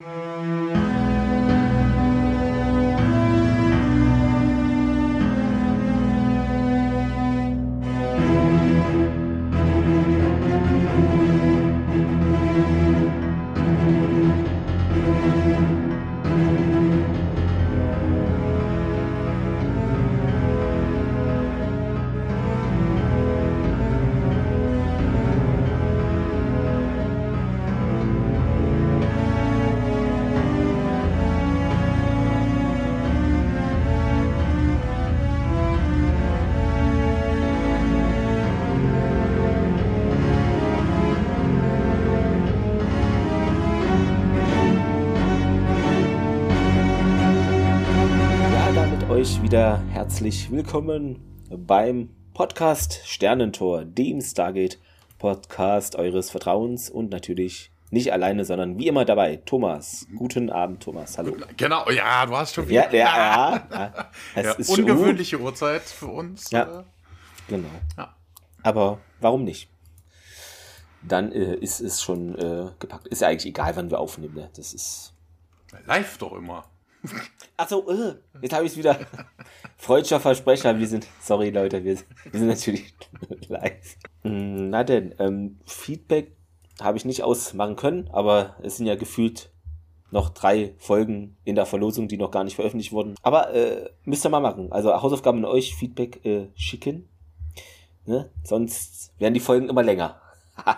Música wieder herzlich willkommen beim Podcast Sternentor, dem Stargate Podcast eures Vertrauens und natürlich nicht alleine, sondern wie immer dabei, Thomas. Guten Abend, Thomas. Hallo. Genau, ja, du hast schon wieder. Ja, ja, ja. ja ungewöhnliche schon... Uhrzeit für uns. Ja, genau. Ja. Aber warum nicht? Dann äh, ist es schon äh, gepackt. Ist ja eigentlich egal, wann wir aufnehmen. Ne? Das ist. Live doch immer. Achso, uh, jetzt habe ich es wieder. Freudscher Versprecher, wir sind, sorry Leute, wir, wir sind natürlich live. Hm, na denn, ähm, Feedback habe ich nicht ausmachen können, aber es sind ja gefühlt noch drei Folgen in der Verlosung, die noch gar nicht veröffentlicht wurden. Aber äh, müsst ihr mal machen. Also Hausaufgaben an euch, Feedback äh, schicken. Ne? Sonst werden die Folgen immer länger.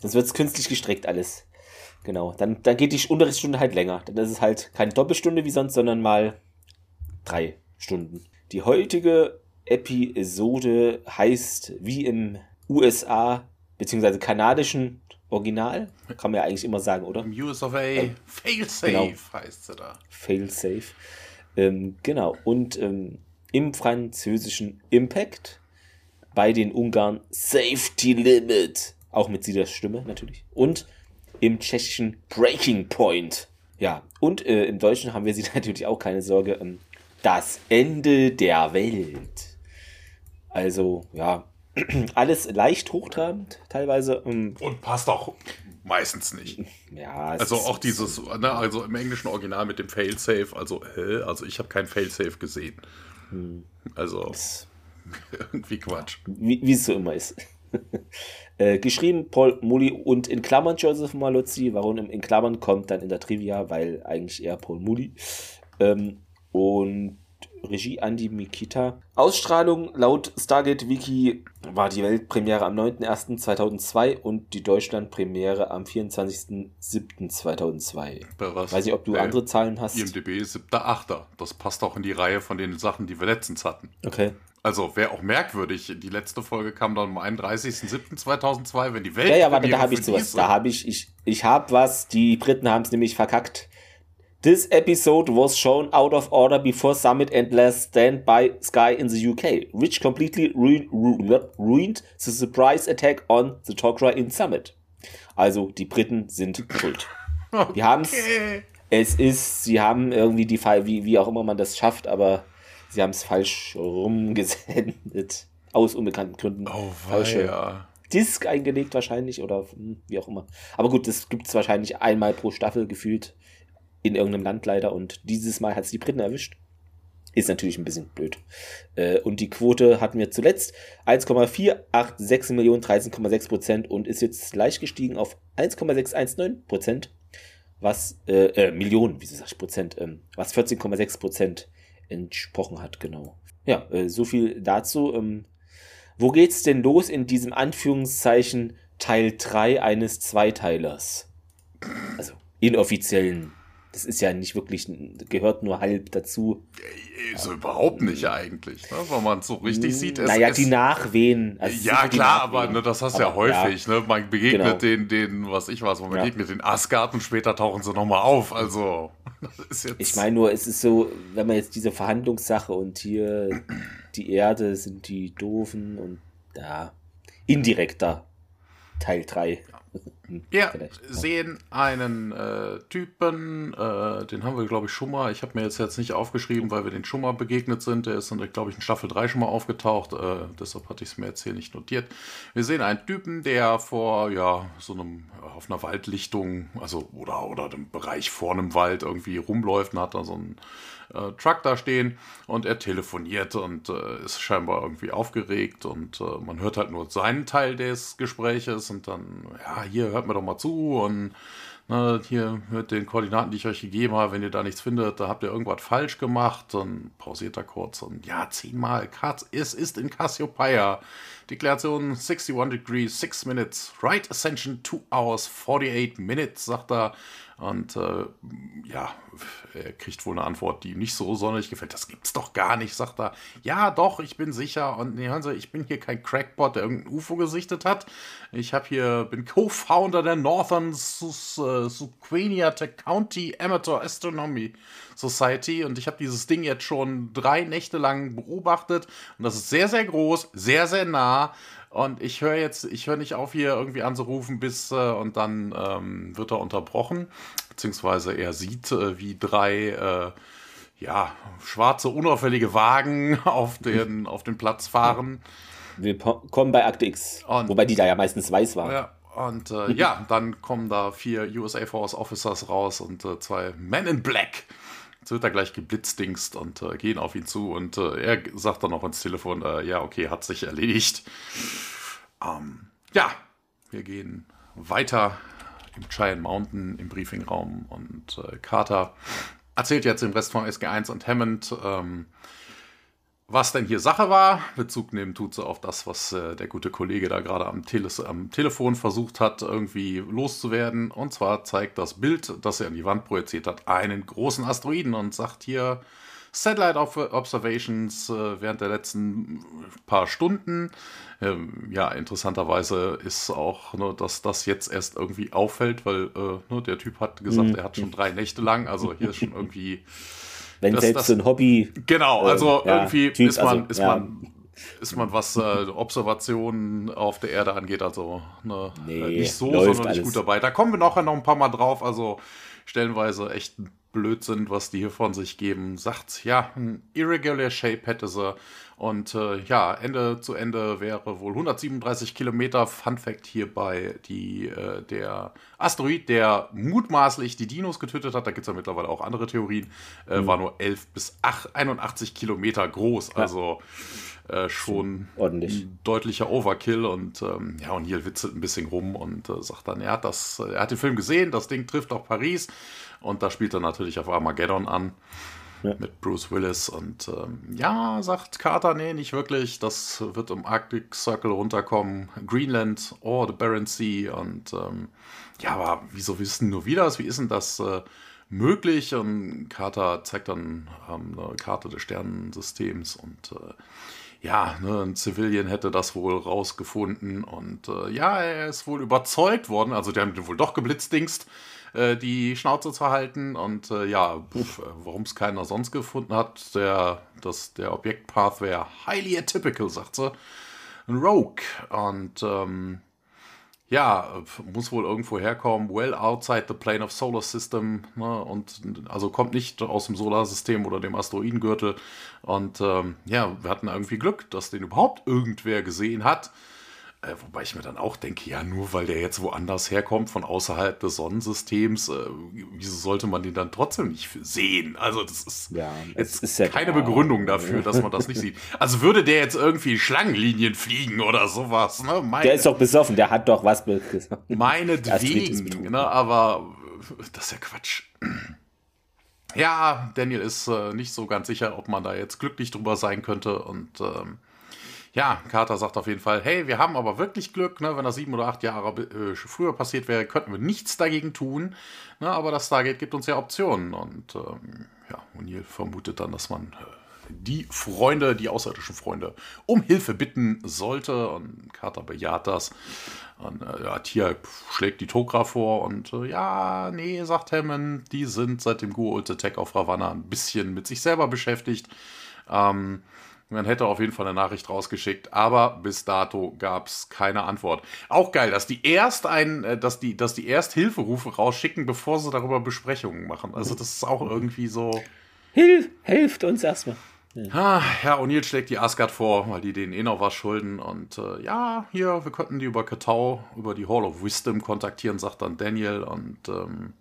Sonst wird es künstlich gestreckt alles. Genau, dann, dann geht die Unterrichtsstunde halt länger. Dann ist es halt keine Doppelstunde wie sonst, sondern mal drei Stunden. Die heutige Episode heißt wie im USA bzw. kanadischen Original, kann man ja eigentlich immer sagen, oder? Im US of A, ähm, Failsafe genau. heißt sie da. Failsafe. Ähm, genau, und ähm, im französischen Impact, bei den Ungarn Safety Limit, auch mit sie Stimme natürlich. Und im tschechischen Breaking Point. Ja, und äh, im Deutschen haben wir sie natürlich auch keine Sorge. Ähm, das Ende der Welt. Also, ja, alles leicht hochtrabend, teilweise. Ähm, und passt auch meistens nicht. Ja, also auch dieses, ne, also im englischen Original mit dem Failsafe, also, hä? Also ich habe kein Failsafe gesehen. Hm. Also irgendwie Quatsch. Wie es so immer ist. Äh, geschrieben Paul Mully und in Klammern Joseph Malozzi. Warum in Klammern kommt dann in der Trivia, weil eigentlich eher Paul Mully. Ähm, und Regie Andy Mikita. Ausstrahlung laut Stargate Wiki war die Weltpremiere am 9.01.2002 und die Deutschlandpremiere am 24.07.2002. Weiß nicht, ob du äh, andere Zahlen hast. IMDB 7.8. Das passt auch in die Reihe von den Sachen, die wir letztens hatten. Okay. Also wäre auch merkwürdig. Die letzte Folge kam dann am 31.07.2002, wenn die Welt. Ja, ja, warte, da habe ich sowas. Da habe ich, ich, ich habe was. Die Briten haben es nämlich verkackt. This episode was shown out of order before Summit and Last Stand by Sky in the UK, which completely ruin, ruined the surprise attack on the Tok'ra in Summit. Also, die Briten sind schuld. Okay. Die haben es. Es ist, sie haben irgendwie die Fall, wie, wie auch immer man das schafft, aber sie haben es falsch rumgesendet. Aus unbekannten Gründen. Oh, Falsche ja. Disk eingelegt wahrscheinlich oder hm, wie auch immer. Aber gut, das gibt es wahrscheinlich einmal pro Staffel gefühlt in irgendeinem Land leider und dieses Mal hat es die Briten erwischt. Ist natürlich ein bisschen blöd. Äh, und die Quote hatten wir zuletzt 1,486 Millionen, 13,6 Prozent und ist jetzt leicht gestiegen auf 1,619 Prozent, was, äh, äh, Millionen, wieso sag ich Prozent, ähm, was 14,6 Prozent entsprochen hat, genau. Ja, äh, so viel dazu. Ähm, wo geht's denn los in diesem Anführungszeichen Teil 3 eines Zweiteilers? Also inoffiziellen. Das ist ja nicht wirklich, gehört nur halb dazu. So überhaupt nicht eigentlich, ne? wenn man es so richtig sieht. Es, naja, die Nachwehen. Also ja, klar, aber ne, das hast du ja häufig. Ja. Ne? Man begegnet genau. den, den, was ich weiß, man begegnet ja. den Asgard und später tauchen sie nochmal auf. Also ich meine nur, es ist so, wenn man jetzt diese Verhandlungssache und hier die Erde sind die Doofen und da indirekter Teil 3. Hm, wir sehen einen äh, Typen, äh, den haben wir, glaube ich, schon mal. Ich habe mir jetzt, jetzt nicht aufgeschrieben, weil wir den schon mal begegnet sind. Der ist, glaube ich, in Staffel 3 schon mal aufgetaucht. Äh, deshalb hatte ich es mir jetzt hier nicht notiert. Wir sehen einen Typen, der vor, ja, so einem, auf einer Waldlichtung, also, oder, oder dem Bereich vor einem Wald irgendwie rumläuft und hat da so einen äh, Truck da stehen und er telefoniert und äh, ist scheinbar irgendwie aufgeregt und äh, man hört halt nur seinen Teil des Gespräches und dann, ja, hier hört mir doch mal zu und na, hier mit den Koordinaten, die ich euch gegeben habe, wenn ihr da nichts findet, da habt ihr irgendwas falsch gemacht. Dann pausiert er kurz und ja, zehnmal. Es ist in Cassiopeia. Deklaration 61 degrees, 6 minutes. Right Ascension 2 hours, 48 minutes, sagt er. Und äh, ja, er kriegt wohl eine Antwort, die ihm nicht so sonderlich gefällt. Das gibt's doch gar nicht, sagt er. Ja, doch, ich bin sicher. Und nee, hören Sie, ich bin hier kein Crackbot, der irgendein UFO gesichtet hat. Ich habe hier, bin Co-Founder der Northern Suquaniata County Amateur Astronomy Society und ich habe dieses Ding jetzt schon drei Nächte lang beobachtet und das ist sehr, sehr groß, sehr, sehr nah und ich höre jetzt, ich höre nicht auf, hier irgendwie anzurufen, bis äh, und dann ähm, wird er unterbrochen, beziehungsweise er sieht, äh, wie drei äh, ja, schwarze, unauffällige Wagen auf den, auf den Platz fahren. Willkommen bei Akte X. Und, Wobei die da ja meistens weiß waren. Ja, und äh, ja, dann kommen da vier USA Force Officers raus und äh, zwei Men in Black. Jetzt wird er gleich geblitzdingst und äh, gehen auf ihn zu und äh, er sagt dann noch ins Telefon, äh, ja, okay, hat sich erledigt. Ähm, ja, wir gehen weiter im Giant Mountain im Briefingraum und äh, Carter erzählt jetzt im Rest von SG1 und Hammond, ähm, was denn hier Sache war. Bezug nehmen tut sie auf das, was äh, der gute Kollege da gerade am, Tele am, Telefon versucht hat, irgendwie loszuwerden. Und zwar zeigt das Bild, das er an die Wand projiziert hat, einen großen Asteroiden und sagt hier Satellite Observations äh, während der letzten paar Stunden. Ähm, ja, interessanterweise ist auch, ne, dass das jetzt erst irgendwie auffällt, weil äh, ne, der Typ hat gesagt, mhm. er hat schon drei Nächte lang, also hier ist schon irgendwie wenn das, selbst das, ein Hobby. Genau, äh, also äh, irgendwie typ, ist man, also, ist man ist man, was äh, Observationen auf der Erde angeht, also ne, nee, nicht so, sondern nicht gut dabei. Da kommen wir nachher noch ein paar Mal drauf, also stellenweise echt Blödsinn, was die hier von sich geben. Sagt, ja, ein irregular Shape hätte sie und äh, ja, Ende zu Ende wäre wohl 137 Kilometer. Fun Fact hierbei, die, äh, der Asteroid, der mutmaßlich die Dinos getötet hat, da gibt es ja mittlerweile auch andere Theorien, äh, mhm. war nur 11 bis 8, 81 Kilometer groß. Also äh, schon ordentlich. ein deutlicher Overkill. Und ähm, ja, und hier witzelt ein bisschen rum und äh, sagt dann, er hat, das, er hat den Film gesehen, das Ding trifft auch Paris. Und da spielt er natürlich auf Armageddon an ja. mit Bruce Willis. Und ähm, ja, sagt Carter, nee, nicht wirklich. Das wird im Arctic Circle runterkommen. Greenland or the Barents Sea. Und ähm, ja, aber wieso wissen nur wieder das? Wie ist denn das äh, möglich? Und Carter zeigt dann ähm, eine Karte des Sternensystems und äh, ja, ne, ein Civilian hätte das wohl rausgefunden und äh, ja, er ist wohl überzeugt worden, also die haben wohl doch geblitzdingst, äh, die Schnauze zu halten. Und äh, ja, äh, warum es keiner sonst gefunden hat, der, das, der Objektpath wäre highly atypical, sagt sie. Ein Rogue. Und ähm, ja, muss wohl irgendwo herkommen, well outside the plane of solar system, ne, und also kommt nicht aus dem Solarsystem oder dem Asteroidengürtel. Und ähm, ja, wir hatten irgendwie Glück, dass den überhaupt irgendwer gesehen hat. Äh, wobei ich mir dann auch denke, ja, nur weil der jetzt woanders herkommt, von außerhalb des Sonnensystems, äh, wieso sollte man den dann trotzdem nicht sehen? Also, das ist ja, jetzt ist ja keine Begründung dafür, dass man das nicht sieht. Also würde der jetzt irgendwie Schlangenlinien fliegen oder sowas, ne? Meine, der ist doch besoffen, der hat doch was besoffen. Meinetwegen, ne? Aber das ist ja Quatsch. Ja, Daniel ist äh, nicht so ganz sicher, ob man da jetzt glücklich drüber sein könnte und ähm, ja, Carter sagt auf jeden Fall, hey, wir haben aber wirklich Glück, ne, wenn das sieben oder acht Jahre äh, früher passiert wäre, könnten wir nichts dagegen tun. Ne, aber das Stargate gibt uns ja Optionen. Und ähm, ja, O'Neill vermutet dann, dass man äh, die Freunde, die außerirdischen Freunde, um Hilfe bitten sollte. Und Carter bejaht das. Und äh, ja, Tia schlägt die Tokra vor und äh, ja, nee, sagt Hammond, die sind seit dem Tech auf Ravanna ein bisschen mit sich selber beschäftigt. Ähm, Man hätte auf jeden Fall eine Nachricht rausgeschickt, aber bis dato gab es keine Antwort. Auch geil, dass die erst ein, äh, dass die, dass die erst Hilferufe rausschicken, bevor sie darüber Besprechungen machen. Also das ist auch irgendwie so. Hilf, helft uns erstmal. Ja, O'Neill schlägt die Asgard vor, weil die denen eh noch was schulden. Und äh, ja, hier, wir könnten die über Katau, über die Hall of Wisdom kontaktieren, sagt dann Daniel. Und ähm,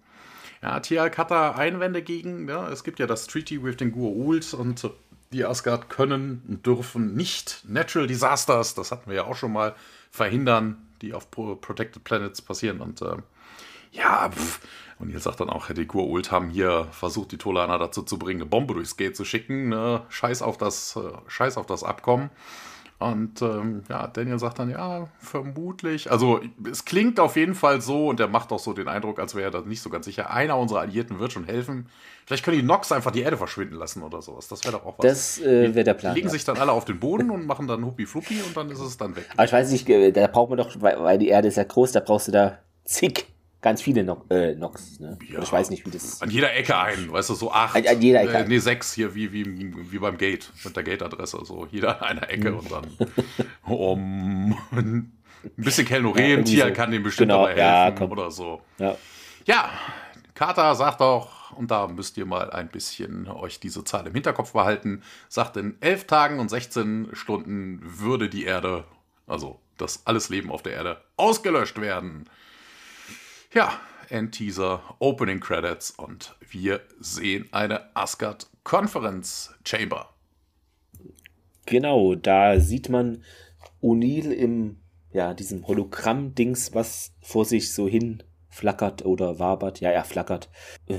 ja, Tialk hat da Einwände gegen. Ja, es gibt ja das Treaty with den Gua'uld und die Asgard können und dürfen nicht Natural Disasters, das hatten wir ja auch schon mal, verhindern, die auf Protected Planets passieren. Und äh, ja, pff. und ihr sagt dann auch, die Gua'uld haben hier versucht, die Tolaner dazu zu bringen, eine Bombe durchs Gate zu schicken. Ne? Scheiß, auf das, äh, Scheiß auf das Abkommen. Und ähm, ja, Daniel sagt dann, ja, vermutlich. Also es klingt auf jeden Fall so und er macht auch so den Eindruck, als wäre er da nicht so ganz sicher. Einer unserer Alliierten wird schon helfen. Vielleicht können die Nox einfach die Erde verschwinden lassen oder sowas. Das wäre doch auch was. Das äh, wäre der Plan. Die legen ja. sich dann alle auf den Boden und machen dann Huppi Fluppi und dann ist es dann weg. Aber ich weiß nicht, äh, da braucht man doch, weil die Erde ist ja groß, da brauchst du da zig ganz viele no äh, Nox. Ne? Ja, ich weiß nicht, wie das. An jeder Ecke ein, weißt du, so acht. An, an jeder Ecke. Äh, nee, sechs hier, wie, wie, wie beim Gate, mit der Gate-Adresse. So, jeder an einer Ecke mhm. und dann. um, ein bisschen Kelnoren, ja, Tier so. kann dem bestimmt genau, dabei helfen ja, oder so. Ja. ja, Carter sagt auch, und da müsst ihr mal ein bisschen euch diese Zahl im Hinterkopf behalten, sagt, in elf Tagen und 16 Stunden würde die Erde, also das alles Leben auf der Erde, ausgelöscht werden. Ja, Endteaser, Opening Credits und wir sehen eine Asgard Conference Chamber. Genau, da sieht man O'Neill im, ja, diesem Hologramm-Dings, was vor sich so hin flackert oder wabert. Ja, er flackert. Äh,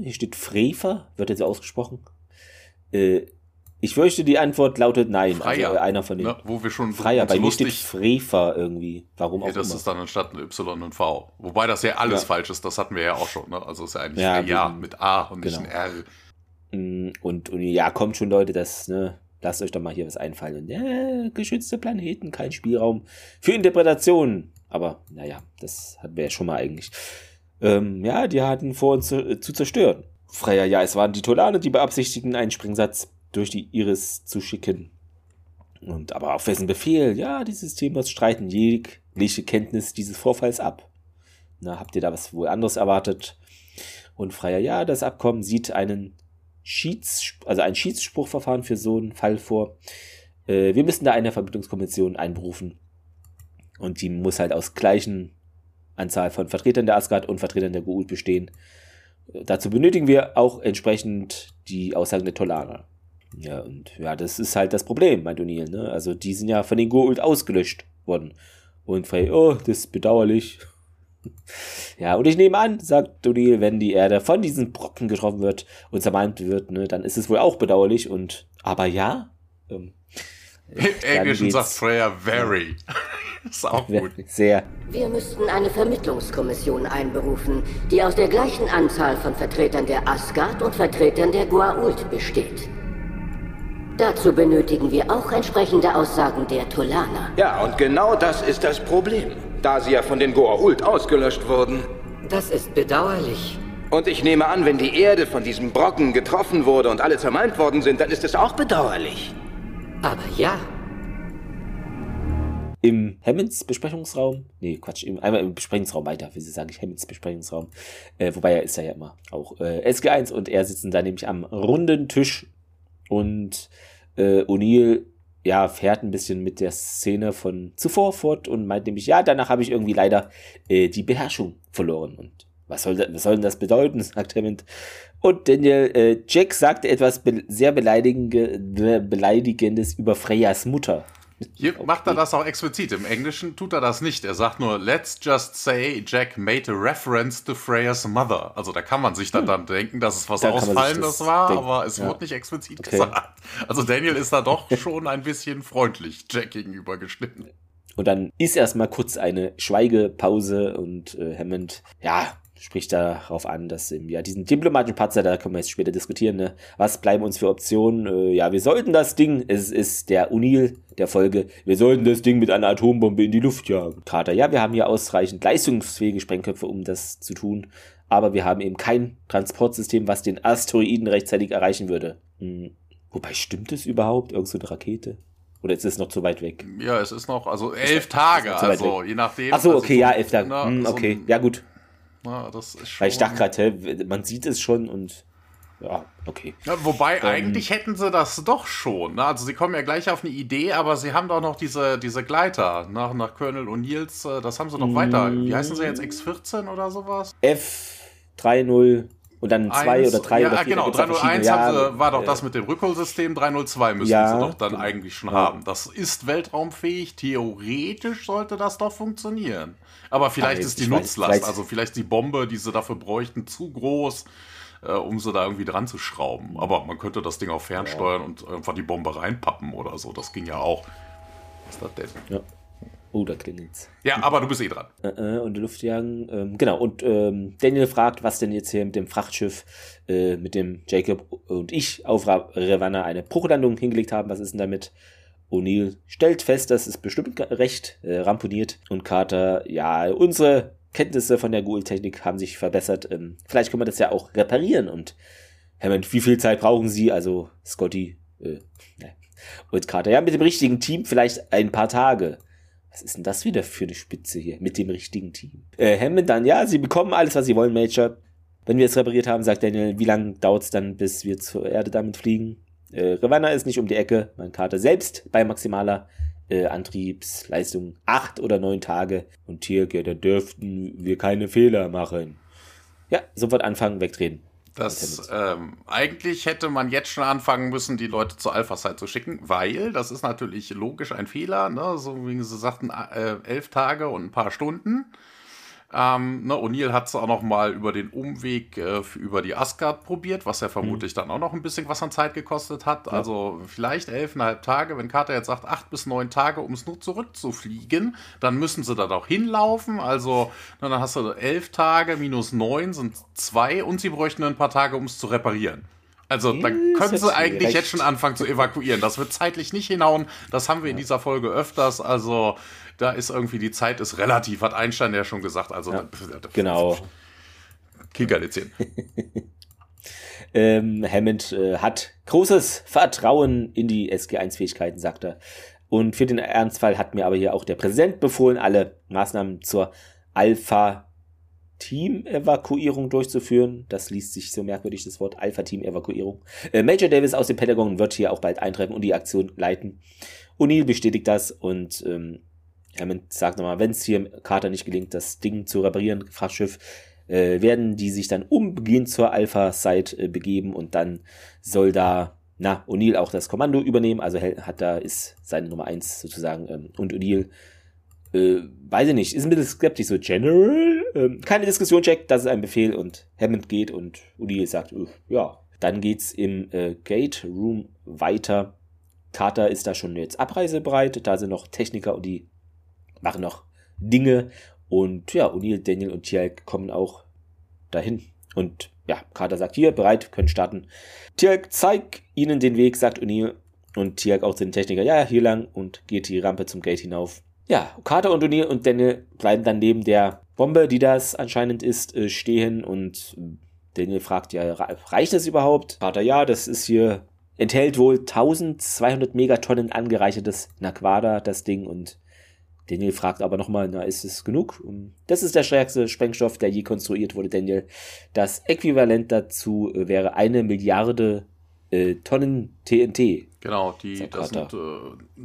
hier steht Frefer, wird jetzt ausgesprochen. Äh, ich fürchte, die Antwort lautet nein. Freier. Also einer von den. Ne, wo wir schon Freier. Bei mir steht Frefer irgendwie. Warum auch ja, das immer. ist dann anstatt ein Y und V. Wobei das ja alles ja. falsch ist. Das hatten wir ja auch schon. Ne? Also ist ja eigentlich ja, ja mit A und genau. nicht ein R. Mm, und, und, ja, kommt schon, Leute, das, ne, lasst euch doch mal hier was einfallen. Und, ja, geschützte Planeten, kein Spielraum für Interpretationen. Aber naja, das hatten wir ja schon mal eigentlich. Ähm, ja, die hatten vor, uns zu, äh, zu zerstören. Freier, ja, es waren die Tolaner, die beabsichtigten, einen Springsatz durch die Iris zu schicken. Und aber auf wessen Befehl? Ja, dieses System muss streiten jegliche Kenntnis dieses Vorfalls ab. Na, habt ihr da was wohl anderes erwartet? Und Freier, ja, das Abkommen sieht einen Schieds, also ein Schiedsspruchverfahren für so einen Fall vor. Äh, wir müssen da eine Vermittlungskommission einberufen. Und die muss halt aus gleichen Anzahl von Vertretern der Asgard und Vertretern der Goa'uld bestehen. Dazu benötigen wir auch entsprechend die Aussagen der Tolaner. Ja, und ja, das ist halt das Problem, meint O'Neill, ne? Also, die sind ja von den Goa'uld ausgelöscht worden. Und Frey, oh, das ist bedauerlich. ja, und ich nehme an, sagt O'Neill, wenn die Erde von diesen Brocken getroffen wird und zermalmt wird, ne, dann ist es wohl auch bedauerlich und, aber ja, ähm, Im Englischen sagt Freya very. ist auch gut. Sehr. Wir müssten eine Vermittlungskommission einberufen, die aus der gleichen Anzahl von Vertretern der Asgard und Vertretern der Gua'uld besteht. Dazu benötigen wir auch entsprechende Aussagen der Tolaner. Ja, und genau das ist das Problem, da sie ja von den Goa'uld ausgelöscht wurden. Das ist bedauerlich. Und ich nehme an, wenn die Erde von diesem Brocken getroffen wurde und alle zermalmt worden sind, dann ist es auch bedauerlich. Aber ja. Im Hammonds Besprechungsraum, nee, Quatsch, im, einmal im Besprechungsraum weiter, wie sie sagen, ich Hammonds Besprechungsraum, äh, wobei er ist ja immer auch äh, SG1 und er sitzen da nämlich am runden Tisch und äh, O'Neill ja, fährt ein bisschen mit der Szene von zuvor fort und meint nämlich, ja, danach habe ich irgendwie leider äh, die Beherrschung verloren. Und was soll, was soll denn das bedeuten, sagt Hammond. Und Daniel, äh, Jack sagte etwas be sehr Beleidigendes über Freyas Mutter. Hier macht er das auch explizit. Im Englischen tut er das nicht. Er sagt nur, let's just say Jack made a reference to Freya's mother. Also da kann man sich dann, hm. dann denken, dass es was da Ausfallendes war, denken. aber es ja. wurde nicht explizit okay. gesagt. Also Daniel ist da doch schon ein bisschen freundlich Jack gegenüber geschnitten. Und dann ist erstmal kurz eine Schweigepause und äh, Hammond, ja, spricht darauf an, dass im, ja, diesen diplomatischen Patzer, da können wir jetzt später diskutieren, ne? was bleiben uns für Optionen? Äh, ja, wir sollten das Ding, es ist der Unil der Folge, wir sollten das Ding mit einer Atombombe in die Luft jagen. Carter, ja, wir haben hier ausreichend leistungsfähige Sprengköpfe, um das zu tun, aber wir haben eben kein Transportsystem, was den Asteroiden rechtzeitig erreichen würde. Hm. Wobei, stimmt es überhaupt? Irgend so eine Rakete? Oder ist es noch zu weit weg? Ja, es ist noch, also elf Tage, also je nachdem. Ach so, also okay, ja, elf Tage. Hm, so okay, ein- ja gut. Na, das ist schon, Weil ich dachte gerade, man sieht es schon und ja, okay. Ja, wobei, Ähm. eigentlich hätten sie das doch schon. Ne? Also sie kommen ja gleich auf eine Idee, aber sie haben doch noch diese, diese Gleiter nach, nach Colonel O'Neills, äh, das haben sie noch weiter. Wie heißen sie jetzt, X14 oder sowas? F30 und dann zwei Eins- oder drei ja, oder vier. genau, da gibt's ja 301 verschiedene. haben Ja, sie, war doch äh, das mit dem Rückholsystem, 302 müssen Ja, sie doch dann genau. eigentlich schon haben. Das ist weltraumfähig, theoretisch sollte das doch funktionieren. Aber vielleicht Aber ist die weiß- Nutzlast, vielleicht- also vielleicht die Bombe, die sie dafür bräuchten, zu groß, äh, um sie da irgendwie dran zu schrauben. Aber man könnte das Ding auch fernsteuern und einfach die Bombe reinpappen oder so, das ging ja auch. Was ist das denn? Ja. Oh, da klingelt's. Ja, aber du bist eh dran. Äh, äh, und die Luftjagen. Ähm, genau, und ähm, Daniel fragt, was denn jetzt hier mit dem Frachtschiff, äh, mit dem Jacob und ich auf Ra Ravanna eine Bruchlandung hingelegt haben. Was ist denn damit? O'Neill stellt fest, das ist bestimmt recht äh, ramponiert. Und Carter, ja, unsere Kenntnisse von der Ghoul-Technik haben sich verbessert. Ähm, vielleicht können wir das ja auch reparieren. Und Hammond, wie viel Zeit brauchen Sie? Also Scotty äh, ne. und Carter, ja, mit dem richtigen Team vielleicht ein paar Tage. Was ist denn das wieder für eine Spitze hier mit dem richtigen Team? Äh, Hammond dann, ja, sie bekommen alles, was sie wollen, Major. Wenn wir es repariert haben, sagt Daniel, wie lange dauert es dann, bis wir zur Erde damit fliegen? Äh, Ravanna ist nicht um die Ecke. Mein Kater selbst bei maximaler äh, Antriebsleistung acht oder neun Tage. Und Tirke, da dürften wir keine Fehler machen. Ja, sofort anfangen, wegtreten. Das, ähm, eigentlich hätte man jetzt schon anfangen müssen, die Leute zur Alpha-Site zu schicken, weil, das ist natürlich logisch ein Fehler, ne? so wie sie sagten, äh, elf Tage und ein paar Stunden. Ähm, ne, O'Neill hat es auch noch mal über den Umweg äh, über die Asgard probiert, was ja vermutlich dann auch noch ein bisschen was an Zeit gekostet hat. Also vielleicht elfeinhalb Tage. Wenn Carter jetzt sagt, acht bis neun Tage, um es nur zurückzufliegen, dann müssen sie da doch hinlaufen. Also na, dann hast du elf Tage minus neun sind zwei und sie bräuchten ein paar Tage, um es zu reparieren. Also da können sie eigentlich recht. jetzt schon anfangen zu evakuieren. Das wird zeitlich nicht hinhauen. Das haben wir in dieser Folge öfters. Also da ist irgendwie die Zeit ist relativ, hat Einstein ja schon gesagt. Also da- Genau. Kinkerlitzchen. Ähm, Hammond äh, hat großes Vertrauen in die SG-1-Fähigkeiten, sagt er. Und für den Ernstfall hat mir aber hier auch der Präsident befohlen, alle Maßnahmen zur Alpha-Team-Evakuierung durchzuführen. Das liest sich so merkwürdig, das Wort Alpha-Team-Evakuierung. Äh, Major Davis aus dem Pentagon wird hier auch bald eintreffen und die Aktion leiten. O'Neill bestätigt das und ähm, Hammond sagt nochmal, wenn es hier Carter nicht gelingt, das Ding zu reparieren, Frachtschiff, äh, werden die sich dann umgehend zur Alpha-Site äh, begeben und dann soll da, na, O'Neill auch das Kommando übernehmen, also hat da, ist seine Nummer eins sozusagen ähm, und O'Neill, äh, weiß ich nicht, ist ein bisschen skeptisch, so General, ähm, keine Diskussion, Jack, das ist ein Befehl und Hammond geht und O'Neill sagt, ja, dann geht's im äh, Gate Room weiter. Carter ist da schon jetzt abreisebereit, da sind noch Techniker und die machen noch Dinge und ja, O'Neill, Daniel und Tjalk kommen auch dahin. Und ja, Carter sagt hier, bereit, können starten. Tjalk, zeig ihnen den Weg, sagt O'Neill. Und Tjalk auch den Techniker, ja, hier lang und geht die Rampe zum Gate hinauf. Ja, Carter und O'Neill und Daniel bleiben dann neben der Bombe, die das anscheinend ist, äh, stehen und Daniel fragt ja, re- reicht das überhaupt? Carter, ja, das ist hier, enthält wohl 1200 Megatonnen angereichertes Naquada, das Ding und Daniel fragt aber nochmal, na, ist es genug? Das ist der stärkste Sprengstoff, der je konstruiert wurde, Daniel. Das Äquivalent dazu äh, wäre eine Milliarde äh, Tonnen TNT. Genau, die, das sind äh,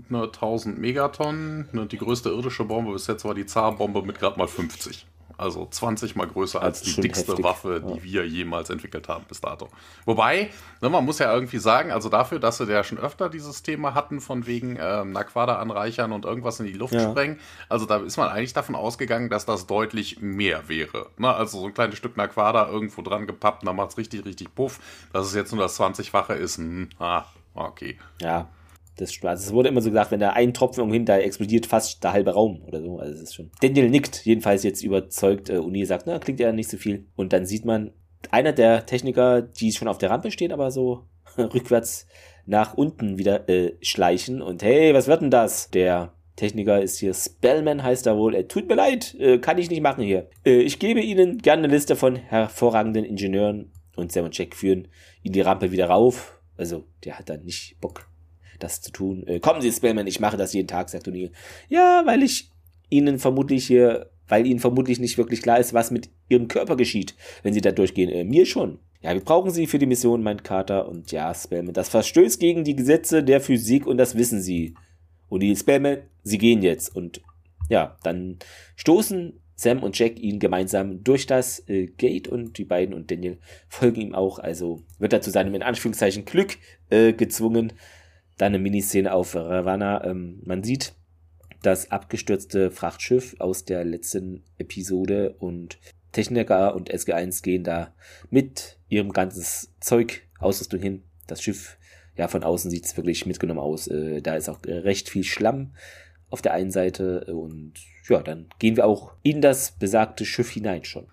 ne, 1000 Megatonnen. Ne, die größte irdische Bombe bis jetzt war die Zar-Bombe mit gerade mal 50. Also 20 mal größer als die dickste heftig, Waffe, ja. die wir jemals entwickelt haben bis dato. Wobei, ne, man muss ja irgendwie sagen, also dafür, dass sie ja schon öfter dieses Thema hatten, von wegen ähm, Naquada anreichern und irgendwas in die Luft Ja. sprengen, also da ist man eigentlich davon ausgegangen, dass das deutlich mehr wäre. Ne, also so ein kleines Stück Naquada irgendwo dran gepappt, dann macht es richtig, richtig puff. Dass es jetzt nur das 20-fache ist, hm, ah, okay. Ja, das, also es wurde immer so gesagt, wenn da ein Tropfen irgendwo da explodiert fast der halbe Raum oder so. Also es ist schon. Daniel nickt, jedenfalls jetzt überzeugt. Äh, Uni sagt, na, klingt ja nicht so viel. Und dann sieht man einer der Techniker, die schon auf der Rampe stehen, aber so rückwärts nach unten wieder äh, schleichen. Und hey, was wird denn das? Der Techniker ist hier Spellman, heißt er wohl. Er tut mir leid, äh, kann ich nicht machen hier. Äh, ich gebe Ihnen gerne eine Liste von hervorragenden Ingenieuren und Sam und Jack führen ihn die Rampe wieder rauf. Also, der hat dann nicht Bock, das zu tun. Äh, kommen Sie, Spellman, ich mache das jeden Tag, sagt O'Neill. Ja, weil ich Ihnen vermutlich hier, weil Ihnen vermutlich nicht wirklich klar ist, was mit Ihrem Körper geschieht, wenn Sie da durchgehen. Äh, mir schon. Ja, wir brauchen Sie für die Mission, meint Carter. Und ja, Spellman, das verstößt gegen die Gesetze der Physik und das wissen Sie. Und die Spellman, Sie gehen jetzt. Und ja, dann stoßen Sam und Jack ihn gemeinsam durch das äh, Gate und die beiden und Daniel folgen ihm auch. Also wird er zu seinem in Anführungszeichen Glück äh, gezwungen. Dann eine Miniszene auf Ravanna. Ähm, man sieht das abgestürzte Frachtschiff aus der letzten Episode und Techniker und SG1 gehen da mit ihrem ganzes Zeug, Ausrüstung hin. Das Schiff, ja, von außen sieht es wirklich mitgenommen aus. Äh, da ist auch äh, recht viel Schlamm auf der einen Seite und ja, dann gehen wir auch in das besagte Schiff hinein schon.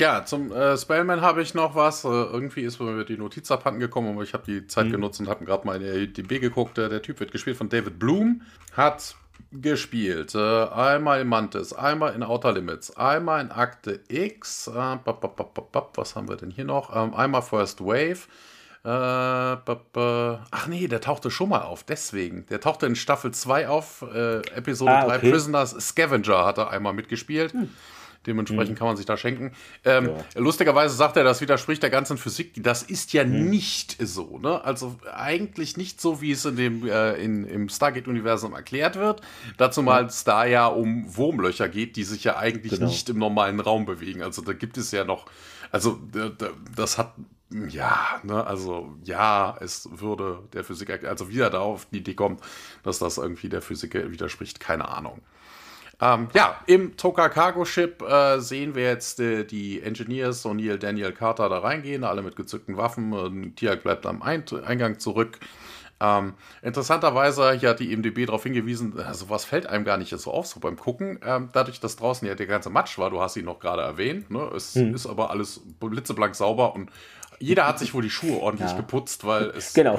Ja, zum äh, Spellman habe ich noch was. Äh, irgendwie ist mir die Notiz abhanden gekommen, aber ich habe die Zeit mhm. genutzt und habe gerade mal in der IDB geguckt. Der, der Typ wird gespielt von David Bloom, hat gespielt. Äh, einmal in Mantis, einmal in Outer Limits, einmal in Akte X. Äh, bap, bap, bap, was haben wir denn hier noch? Ähm, einmal First Wave. Äh, ach nee, der tauchte schon mal auf, deswegen. Der tauchte in Staffel 2 auf, äh, Episode ah, 3 Prisoners Scavenger hat er einmal mitgespielt. Hm. Dementsprechend mhm. kann man sich da schenken. Ähm, ja. Lustigerweise sagt er, das widerspricht der ganzen Physik. Das ist ja mhm. nicht so. Ne? Also eigentlich nicht so, wie es in dem, äh, in, im Stargate-Universum erklärt wird. Dazu mal es da ja um Wurmlöcher geht, die sich ja eigentlich genau. nicht im normalen Raum bewegen. Also da gibt es ja noch, also das hat ja, ne, also ja, es würde der Physik, also wie er da auf die Idee kommt, dass das irgendwie der Physik widerspricht, keine Ahnung. Ähm, ja, im Toka Cargo Ship äh, sehen wir jetzt äh, die Engineers, O'Neill, Daniel Carter da reingehen, alle mit gezückten Waffen. Und Tiag bleibt am Eingang zurück. Ähm, interessanterweise, hier hat die IMDB darauf hingewiesen, äh, sowas fällt einem gar nicht so auf, so beim Gucken. Ähm, dadurch, dass draußen ja der ganze Matsch war, du hast ihn noch gerade erwähnt, ne? es hm. ist aber alles blitzeblank sauber und jeder hat sich wohl die Schuhe ordentlich ja. geputzt, weil es genau,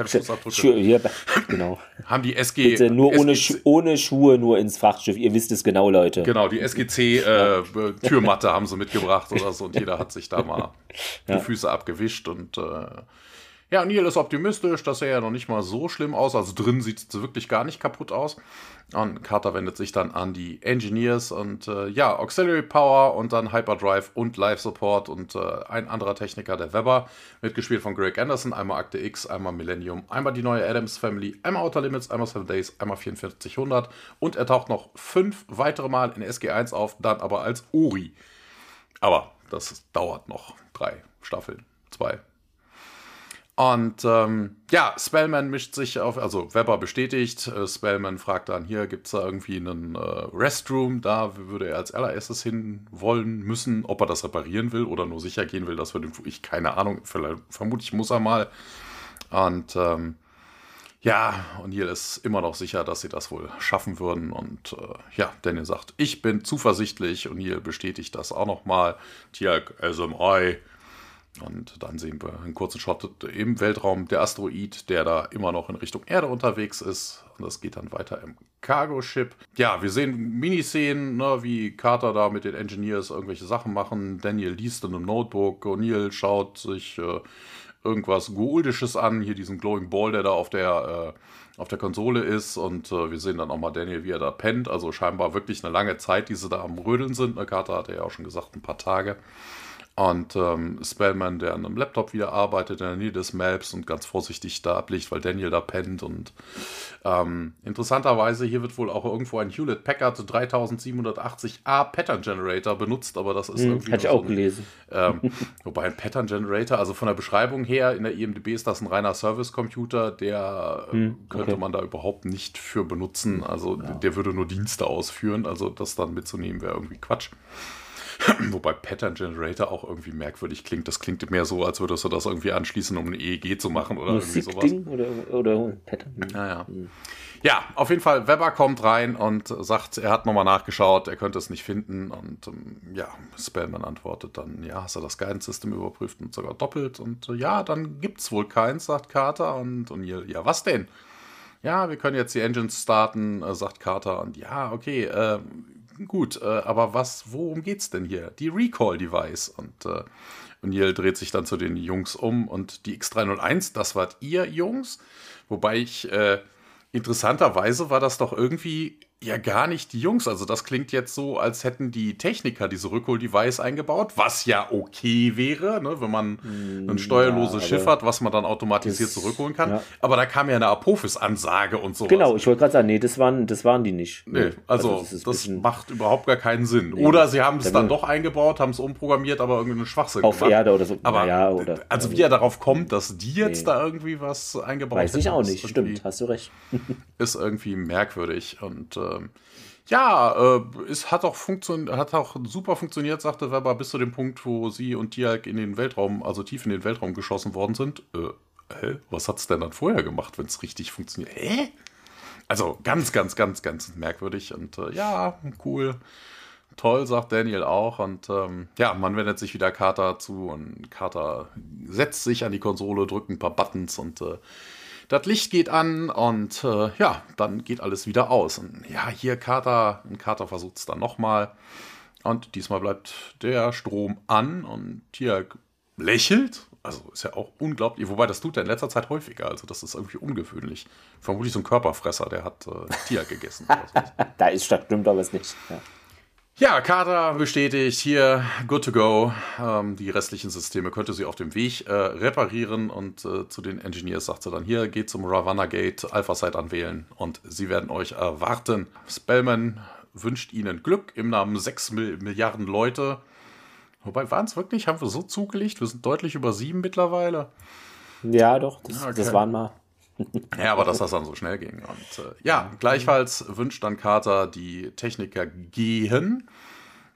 Schuhe, hier, genau. haben die SG Bitte nur SG, ohne, Schu ohne Schuhe nur ins Frachtschiff. Ihr wisst es genau, Leute. Genau, die SGC äh, Türmatte haben sie mitgebracht oder so und jeder hat sich da mal ja. die Füße abgewischt und äh, ja, Neil ist optimistisch, das sähe ja noch nicht mal so schlimm aus. Also drin sieht es wirklich gar nicht kaputt aus. Und Carter wendet sich dann an die Engineers und äh, ja, Auxiliary Power und dann Hyperdrive und Life Support und äh, ein anderer Techniker, der Weber, mitgespielt von Greg Anderson, einmal Akte X, einmal Millennium, einmal die neue Adams Family, einmal Outer Limits, einmal Seven Days, einmal 4400 und er taucht noch fünf weitere Mal in SG1 auf, dann aber als Uri. Aber das dauert noch drei Staffeln, zwei, und ähm, ja, Spellman mischt sich auf, also Weber bestätigt, äh, Spellman fragt dann, hier gibt es da irgendwie einen äh, Restroom, da würde er als allererstes hin wollen müssen, ob er das reparieren will oder nur sicher gehen will, dass wir den, ich keine Ahnung, vielleicht, vermutlich muss er mal. Und ähm, ja, O'Neill ist immer noch sicher, dass sie das wohl schaffen würden. Und äh, ja, Daniel sagt, ich bin zuversichtlich. O'Neill bestätigt das auch nochmal. Tiag, SMI. Und dann sehen wir einen kurzen Shot im Weltraum, der Asteroid, der da immer noch in Richtung Erde unterwegs ist. Und das geht dann weiter im Cargo-Ship. Ja, wir sehen Miniszenen, ne, wie Carter da mit den Engineers irgendwelche Sachen machen. Daniel liest in einem Notebook. O'Neill schaut sich äh, irgendwas Gouldisches an. Hier diesen Glowing Ball, der da auf der, äh, auf der Konsole ist. Und äh, wir sehen dann auch mal Daniel, wie er da pennt. Also scheinbar wirklich eine lange Zeit, die sie da am Rödeln sind. Ne, Carter hat ja auch schon gesagt, ein paar Tage. Und ähm, Spellman, der an einem Laptop wieder arbeitet, in der Nähe des Maps und ganz vorsichtig da abliegt, weil Daniel da pennt. Und ähm, interessanterweise, hier wird wohl auch irgendwo ein Hewlett Packard 3780A Pattern Generator benutzt, aber das ist hm, irgendwie. Hatte ich auch ein, gelesen. Ähm, wobei ein Pattern Generator, also von der Beschreibung her, in der IMDB ist das ein reiner Service-Computer, der hm, okay. könnte man da überhaupt nicht für benutzen. Also ja. der würde nur Dienste ausführen, also das dann mitzunehmen wäre irgendwie Quatsch. Wobei Pattern Generator auch irgendwie merkwürdig klingt. Das klingt mehr so, als würdest du das irgendwie anschließen, um ein EEG zu machen oder irgendwie sowas. Oder, oder Pattern. Naja. Ja, auf jeden Fall, Weber kommt rein und sagt, er hat nochmal nachgeschaut, er könnte es nicht finden. Und ähm, ja, Spellman antwortet dann, ja, hast du das Guidance System überprüft und sogar doppelt? Und äh, ja, dann gibt es wohl keins, sagt Carter. Und O'Neill, ja, was denn? Ja, wir können jetzt die Engines starten, äh, sagt Carter. Und ja, okay, äh, gut, äh, aber was, worum geht's denn hier? Die Recall-Device. Und äh, O'Neill dreht sich dann zu den Jungs um und die X301, das wart ihr Jungs. Wobei ich, äh, interessanterweise war das doch irgendwie ja gar nicht die Jungs. Also das klingt jetzt so, als hätten die Techniker diese Rückhol-Device eingebaut, was ja okay wäre, ne, wenn man ein Hm, steuerloses ja, Schiff hat, was man dann automatisiert das- zurückholen kann. ja. Aber da kam ja eine Apophis-Ansage und so. Genau, ich wollte gerade sagen, nee, das waren, das waren die nicht. Nee, also, das das, ein bisschen macht überhaupt gar keinen Sinn. Oder sie haben es Da dann doch eingebaut, haben es umprogrammiert, aber irgendeinen Schwachsinn auf Erde oder so. Aber Naja, oder, also wie er darauf kommt, dass die jetzt Nee. da irgendwie was eingebaut Weiß ich auch nicht, irgendwie- stimmt, hast du recht. ist irgendwie merkwürdig. Und ähm, ja, äh, es hat auch, hat auch super funktioniert, sagte Weber, bis zu dem Punkt, wo sie und Diak in den Weltraum, also tief in den Weltraum geschossen worden sind. Äh, hä? Was hat's denn dann vorher gemacht, wenn es richtig funktioniert? Hä? Also ganz, ganz, ganz, ganz merkwürdig. Und äh, ja, cool. Toll, sagt Daniel auch. Und ähm, ja, man wendet sich wieder Carter zu und Carter setzt sich an die Konsole, drückt ein paar Buttons und äh, das Licht geht an und äh, ja, dann geht alles wieder aus. Und ja, hier Carter, und Carter versucht es dann nochmal. Und diesmal bleibt der Strom an und hier lächelt. Also ist ja auch unglaublich. Wobei das tut er in letzter Zeit häufiger. Also das ist irgendwie ungewöhnlich. Vermutlich so ein Körperfresser, der hat äh, Tier gegessen. Da ist stimmt aber es nicht. Ja. Ja, Carter bestätigt hier, good to go. Ähm, die restlichen Systeme könnte sie auf dem Weg äh, reparieren und äh, zu den Engineers sagt sie dann, hier geht zum Ravanna Gate, Alpha Site anwählen und sie werden euch erwarten. Spellman wünscht ihnen Glück im Namen 6 Mil Milliarden Leute. Wobei, waren es wirklich? Haben wir so zugelegt? Wir sind deutlich über sieben mittlerweile. ja, doch, das, Okay. das waren mal. Ja, aber dass das dann so schnell ging. Und äh, ja, gleichfalls wünscht dann Carter, die Techniker gehen.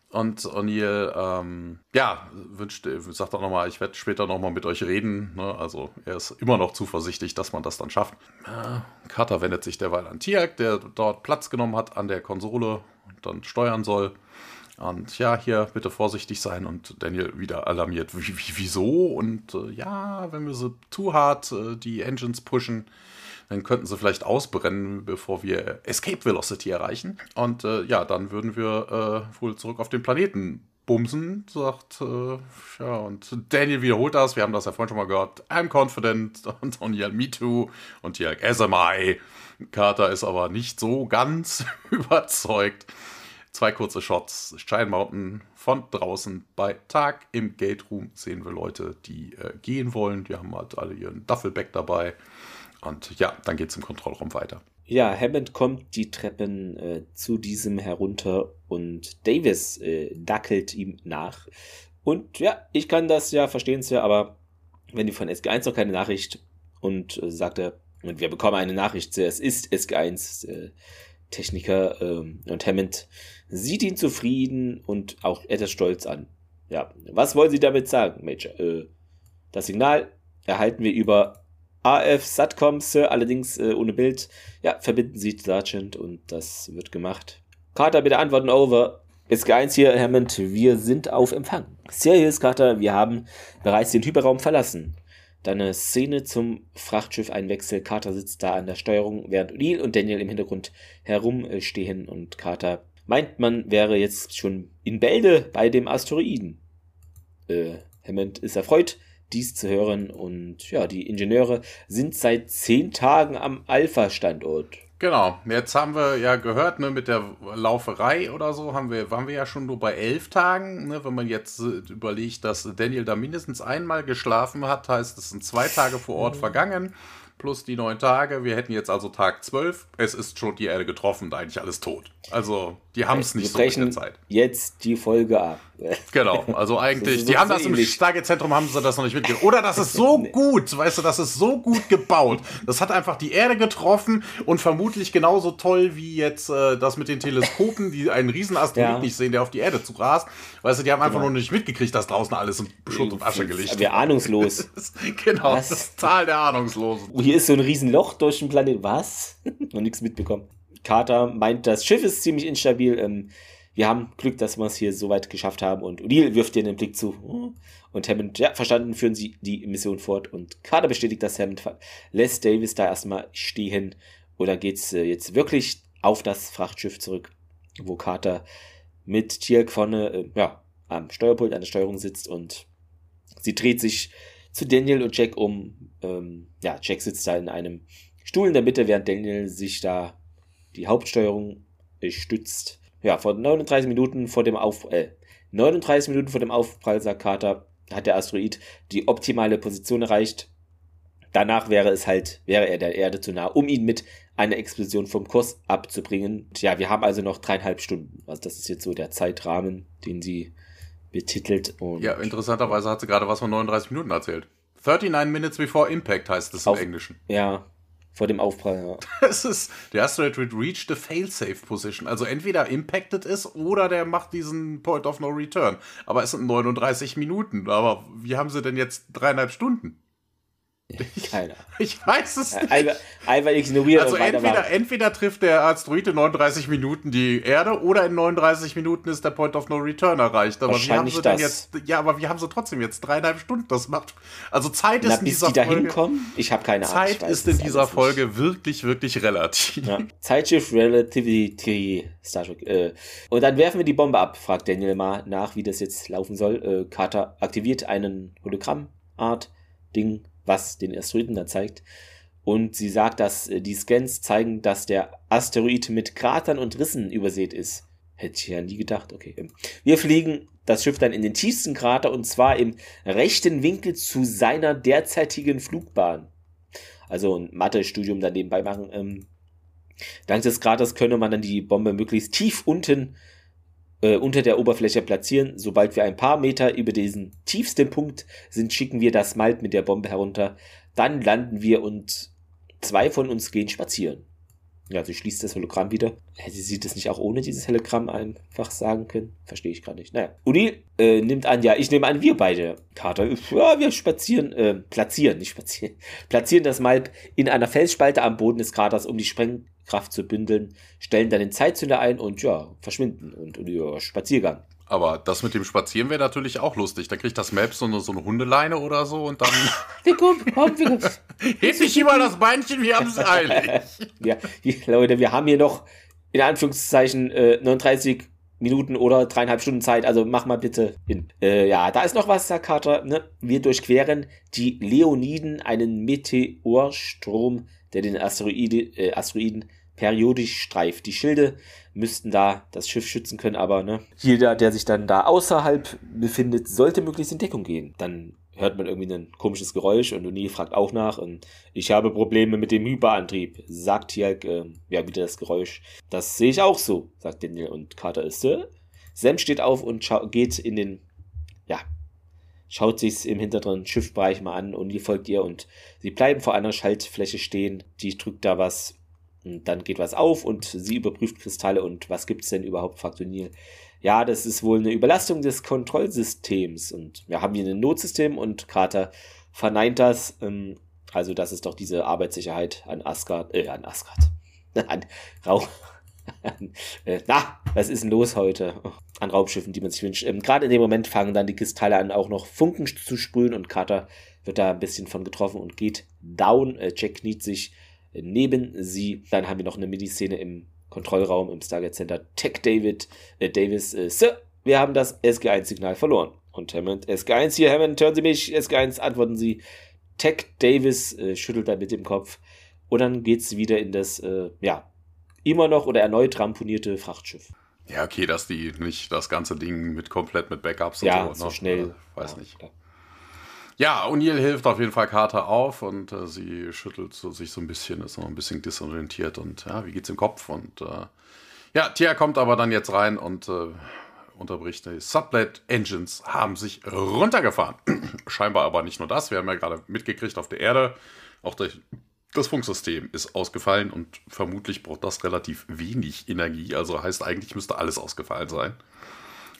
Und O'Neill, ähm, ja, wünscht, äh, sagt auch nochmal, ich werde später nochmal mit euch reden. Ne? Also er ist immer noch zuversichtlich, dass man das dann schafft. Äh, Carter wendet sich derweil an Tiak, der dort Platz genommen hat an der Konsole und dann steuern soll. Und ja, hier bitte vorsichtig sein. Und Daniel wieder alarmiert. Wie, wie, wieso? Und äh, ja, wenn wir so zu hart äh, die Engines pushen, dann könnten sie vielleicht ausbrennen, bevor wir Escape Velocity erreichen. Und äh, ja, dann würden wir äh, wohl zurück auf den Planeten bumsen, sagt, äh, ja, und Daniel wiederholt das, wir haben das ja vorhin schon mal gehört, I'm confident, und O'Neill, me too, und hier, as am I. Carter ist aber nicht so ganz überzeugt. Zwei kurze Shots. Shine Mountain von draußen bei Tag. Im Gate Room sehen wir Leute, die äh, gehen wollen. Die haben halt alle ihren Duffelbag dabei. Und ja, dann geht es im Kontrollraum weiter. Ja, Hammond kommt die Treppen äh, zu diesem herunter und Davis äh, dackelt ihm nach. Und ja, ich kann das ja verstehen, Sir, aber wenn die von SG1 noch keine Nachricht und äh, er, und wir bekommen eine Nachricht, Sir, es ist SG1 äh, Techniker ähm, und Hammond sieht ihn zufrieden und auch etwas stolz an. Ja, was wollen Sie damit sagen, Major? Äh, das Signal erhalten wir über AF Satcom, Sir, allerdings äh, ohne Bild. Ja, verbinden Sie Sergeant und das wird gemacht. Carter, bitte antworten, over. SG1 hier, Hammond, wir sind auf Empfang. Ist Carter, wir haben bereits den Hyperraum verlassen. Dann eine Szene zum Frachtschiff-Einwechsel. Carter sitzt da an der Steuerung, während O'Neill und Daniel im Hintergrund herumstehen und Carter meint, man wäre jetzt schon in Bälde bei dem Asteroiden. Äh, Hammond ist erfreut, dies zu hören und ja, die Ingenieure sind seit zehn Tagen am Alpha-Standort. Genau, jetzt haben wir ja gehört, ne, mit der Lauferei oder so, haben wir, waren wir ja schon nur bei elf Tagen. Ne, wenn man jetzt äh, überlegt, dass Daniel da mindestens einmal geschlafen hat, heißt es sind zwei Tage vor Ort vergangen, plus die neun Tage. Wir hätten jetzt also Tag zwölf. Es ist schon die Erde getroffen, eigentlich alles tot. Also, die haben es Wir nicht so mit der brechen Zeit. jetzt die Folge ab. Genau, also eigentlich, ist die so haben das im ähnlich. Stargate-Zentrum, haben sie das noch nicht mitgekriegt. Oder das ist so gut, weißt du, das ist so gut gebaut. Das hat einfach die Erde getroffen und vermutlich genauso toll wie jetzt äh, das mit den Teleskopen, die einen riesen Asteroid Ja. nicht sehen, der auf die Erde zu rast. Weißt du, die haben einfach nur nicht mitgekriegt, dass draußen alles in Schutt und Asche gelegt Wir ahnungslos. ist. Genau, Was? das ist Zahl der Ahnungslosen. Oh, Hier ist so ein Riesenloch durch den Planet. Was? Noch nichts mitbekommen. Carter meint, das Schiff ist ziemlich instabil. Ähm, wir haben Glück, dass wir es hier so weit geschafft haben. Und O'Neill wirft dir einen Blick zu. Und Hammond, ja, verstanden, führen sie die Mission fort. Und Carter bestätigt, dass Hammond lässt Davis da erstmal stehen. Oder geht's äh, jetzt wirklich auf das Frachtschiff zurück? wo Carter mit Tielk vorne äh, ja, am Steuerpult an der Steuerung sitzt und sie dreht sich zu Daniel und Jack um. Ähm, ja, Jack sitzt da in einem Stuhl in der Mitte, während Daniel sich da die Hauptsteuerung äh, stützt. Ja, vor 39 Minuten vor dem Auf äh, 39 Minuten vor dem Aufprall, sagt Carter, hat der Asteroid die optimale Position erreicht. Danach wäre es halt, wäre er der Erde zu nah, um ihn mit einer Explosion vom Kurs abzubringen. Ja, wir haben also noch dreieinhalb Stunden. Also das ist jetzt so der Zeitrahmen, den sie betitelt. Und ja, interessanterweise hat sie gerade was von 39 Minuten erzählt. 39 Minutes Before Impact heißt es im Englischen. Ja, vor dem Aufprall. Ja. es ist, der Asteroid wird reached a fail-safe position. Also entweder impacted ist oder der macht diesen Point of No Return. Aber es sind 39 Minuten. Aber wie haben sie denn jetzt dreieinhalb Stunden? Keiner. Ich weiß es nicht. Einfach, ignorieren. Also entweder, entweder trifft der Asteroid in 39 Minuten die Erde oder in 39 Minuten ist der Point of No Return erreicht. Aber wie haben sie denn jetzt? Ja, aber wie haben sie trotzdem jetzt dreieinhalb Stunden? Das macht also Zeit ist Na, in dieser die Folge. Hinkommen? Ich habe keine Ahnung. Zeit ist in dieser Folge nicht. wirklich wirklich relativ. Ja. Zeitschiff Relativity Star Trek. Äh. Und dann werfen wir die Bombe ab. Fragt Daniel mal nach, wie das jetzt laufen soll. Äh, Carter aktiviert einen Hologrammart Ding was den Asteroiden da zeigt. Und sie sagt, dass äh, die Scans zeigen, dass der Asteroid mit Kratern und Rissen übersät ist. Hätte ich ja nie gedacht. Okay. Wir fliegen das Schiff dann in den tiefsten Krater und zwar im rechten Winkel zu seiner derzeitigen Flugbahn. Also ein Mathe-Studium da nebenbei machen. Ähm, dank des Kraters könne man dann die Bombe möglichst tief unten äh, unter der Oberfläche platzieren. Sobald wir ein paar Meter über diesen tiefsten Punkt sind, schicken wir das Malt mit der Bombe herunter. Dann landen wir und zwei von uns gehen spazieren. Ja, sie schließt das Hologramm wieder. Sie das nicht auch ohne dieses Hologramm einfach sagen können? Verstehe ich gar nicht. Naja. Uni äh, nimmt an, ja, ich nehme an, wir beide, Kater, ja, wir spazieren, äh, platzieren, nicht spazieren, platzieren das Malp in einer Felsspalte am Boden des Kraters, um die Sprengkraft zu bündeln, stellen dann den Zeitzünder ein und ja, verschwinden und, und ja, Spaziergang. Aber das mit dem Spazieren wäre natürlich auch lustig. Da kriegt das Map so eine, so eine Hundeleine oder so und dann. kommen, komm, kommen. Hebt sich immer das Beinchen, wir haben es eilig. ja, Leute, wir haben hier noch in Anführungszeichen äh, 39 Minuten oder dreieinhalb Stunden Zeit. Also mach mal bitte hin. Äh, ja, da ist noch was, Herr Carter. Ne? Wir durchqueren die Leoniden, einen Meteorstrom, der den Asteroide, äh, Asteroiden periodisch streift. Die Schilde müssten da das Schiff schützen können, aber ne, jeder, der sich dann da außerhalb befindet, sollte möglichst in Deckung gehen. Dann hört man irgendwie ein komisches Geräusch und O'Neill fragt auch nach. Und ich habe Probleme mit dem Hyperantrieb, sagt hier äh, ja wieder das Geräusch. Das sehe ich auch so, sagt Daniel und Carter ist. Äh. Sam steht auf und geht in den, ja, schaut sich's im hinteren Schiffbereich mal an und die folgt ihr und sie bleiben vor einer Schaltfläche stehen. Die drückt da was und dann geht was auf und sie überprüft Kristalle und was gibt es denn überhaupt, fragt O'Neill. Ja, das ist wohl eine Überlastung des Kontrollsystems und wir haben hier ein Notsystem und Carter verneint das. Ähm, also das ist doch diese Arbeitssicherheit an Asgard, äh, an Asgard, an Raum. äh, na, was ist denn los heute? An Raumschiffen, die man sich wünscht. Ähm, Gerade in dem Moment fangen dann die Kristalle an, auch noch Funken zu sprühen und Carter wird da ein bisschen von getroffen und geht down. Äh, Jack kniet sich neben sie. Dann haben wir noch eine Miniszene im Kontrollraum im Stargate Center. Tech David, äh, Davis, äh, Sir, wir haben das SG1-Signal verloren. Und Hammond, SG1 hier, Hammond, hören Sie mich, SG1, antworten Sie. Tech Davis äh, schüttelt dann mit dem Kopf. Und dann geht's wieder in das, äh, ja, immer noch oder erneut ramponierte Frachtschiff. Ja, okay, dass die nicht das ganze Ding mit komplett mit Backups ja, und so, so schnell. Äh, weiß ja, nicht. Klar. Ja, O'Neill hilft auf jeden Fall Carter auf und äh, sie schüttelt so, sich so ein bisschen, ist noch ein bisschen disorientiert und ja, wie geht's im Kopf? Und äh, ja, Tia kommt aber dann jetzt rein und äh, unterbricht. Die Sublet Engines haben sich runtergefahren. Scheinbar aber nicht nur das. Wir haben ja gerade mitgekriegt auf der Erde, auch das Funksystem ist ausgefallen und vermutlich braucht das relativ wenig Energie. Also heißt eigentlich müsste alles ausgefallen sein.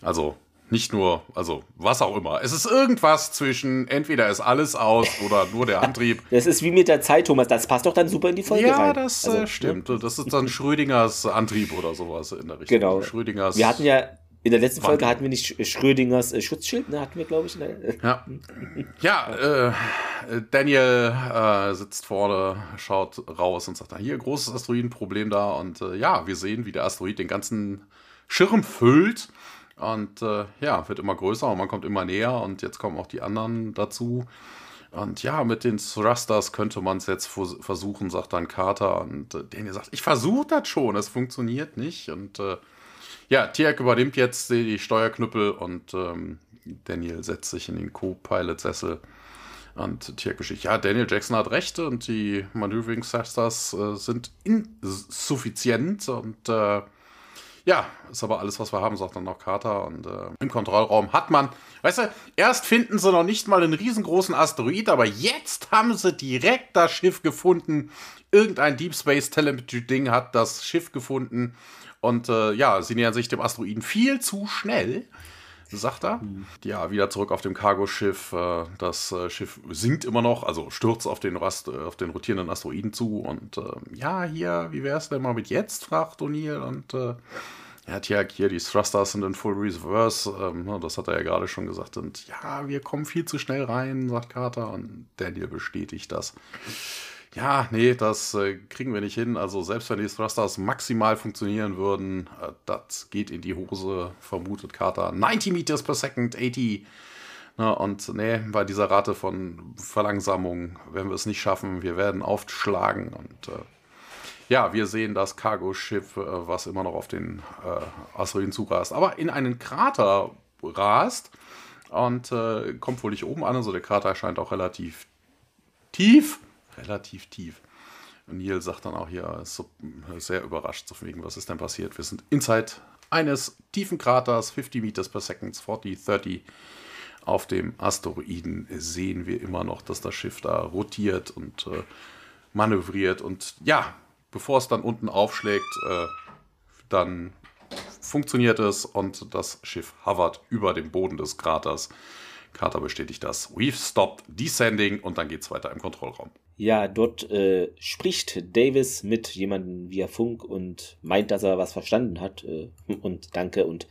Also nicht nur, also was auch immer. Es ist irgendwas zwischen, entweder ist alles aus oder nur der Antrieb. Das ist wie mit der Zeit, Thomas. Das passt doch dann super in die Folge ja, rein. Das also, äh, stimmt. Ne? Das ist dann Schrödingers Antrieb oder sowas in der Richtung. Genau. Schrödingers. Wir hatten ja in der letzten Folge hatten wir nicht Schrödingers äh, Schutzschild, ne? Hatten wir, glaube ich. Ne? Ja, ja äh, Daniel äh, sitzt vorne, schaut raus und sagt, hier, großes Asteroidenproblem da. Und äh, ja, wir sehen, wie der Asteroid den ganzen Schirm füllt. Und äh, ja, wird immer größer und man kommt immer näher und jetzt kommen auch die anderen dazu. Und ja, mit den Thrusters könnte man es jetzt versuchen, sagt dann Carter. Und äh, Daniel sagt, ich versuche das schon, es funktioniert nicht. Und äh, ja, Tiak übernimmt jetzt die Steuerknüppel und ähm, Daniel setzt sich in den Co-Pilot-Sessel. Und Tiak beschließt, ja, Daniel Jackson hat recht und die Maneuvering Thrusters äh, sind insuffizient und äh, ja, ist aber alles, was wir haben, sagt dann noch Carter. Und äh, im Kontrollraum hat man, weißt du, erst finden sie noch nicht mal einen riesengroßen Asteroid, aber jetzt haben sie direkt das Schiff gefunden. Irgendein Deep Space Telemetry-Ding hat das Schiff gefunden. Und äh, ja, sie nähern sich dem Asteroiden viel zu schnell sagt er. Mhm. Ja, wieder zurück auf dem Cargoschiff. Äh, das äh, Schiff sinkt immer noch, also stürzt auf den, Rast, äh, auf den rotierenden Asteroiden zu. Und ja, hier, wie wäre es denn mal mit jetzt? fragt O'Neill. Und ja, tja, hier, die Thrusters sind in Full Reverse. Ähm, ne, das hat er ja gerade schon gesagt. Und ja, wir kommen viel zu schnell rein, sagt Carter. Und Daniel bestätigt das ja, nee, das äh, kriegen wir nicht hin. Also selbst wenn die Thrusters maximal funktionieren würden, äh, das geht in die Hose, vermutet Carter. 90 Meters per Second, 80. Na, und nee, bei dieser Rate von Verlangsamung werden wir es nicht schaffen. Wir werden aufschlagen und äh, ja, wir sehen das Cargo-Schiff, äh, was immer noch auf den äh, Asteroiden zurast, aber in einen Krater rast und äh, kommt wohl nicht oben an. Also der Krater scheint auch relativ tief relativ tief. Und Neil sagt dann auch hier, so sehr überrascht, so wegen, was ist denn passiert? Wir sind inside eines tiefen Kraters, 50 Meters per Second, 40, 30. Auf dem Asteroiden sehen wir immer noch, dass das Schiff da rotiert und äh, manövriert. Und ja, bevor es dann unten aufschlägt, äh, dann funktioniert es und das Schiff hovert über dem Boden des Kraters. Carter bestätigt das. We've stopped descending und dann geht es weiter im Kontrollraum. Ja, dort äh, spricht Davis mit jemandem via Funk und meint, dass er was verstanden hat äh, und danke und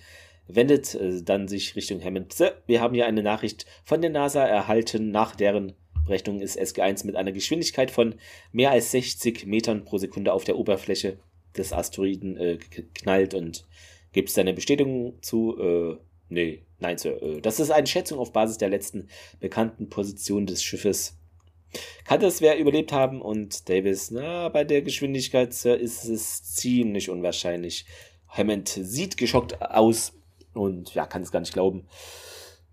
wendet äh, dann sich Richtung Hammond. So, wir haben hier eine Nachricht von der NASA erhalten. Nach deren Berechnung ist SG1 mit einer Geschwindigkeit von mehr als 60 Metern pro Sekunde auf der Oberfläche des Asteroiden äh, geknallt und gibt es da eine Bestätigung zu? Äh, nee, nein, Sir. Äh, das ist eine Schätzung auf Basis der letzten bekannten Position des Schiffes kann das wer überlebt haben und Davis, na, bei der Geschwindigkeit Sir, ist es ziemlich unwahrscheinlich. Hammond sieht geschockt aus und ja, kann es gar nicht glauben.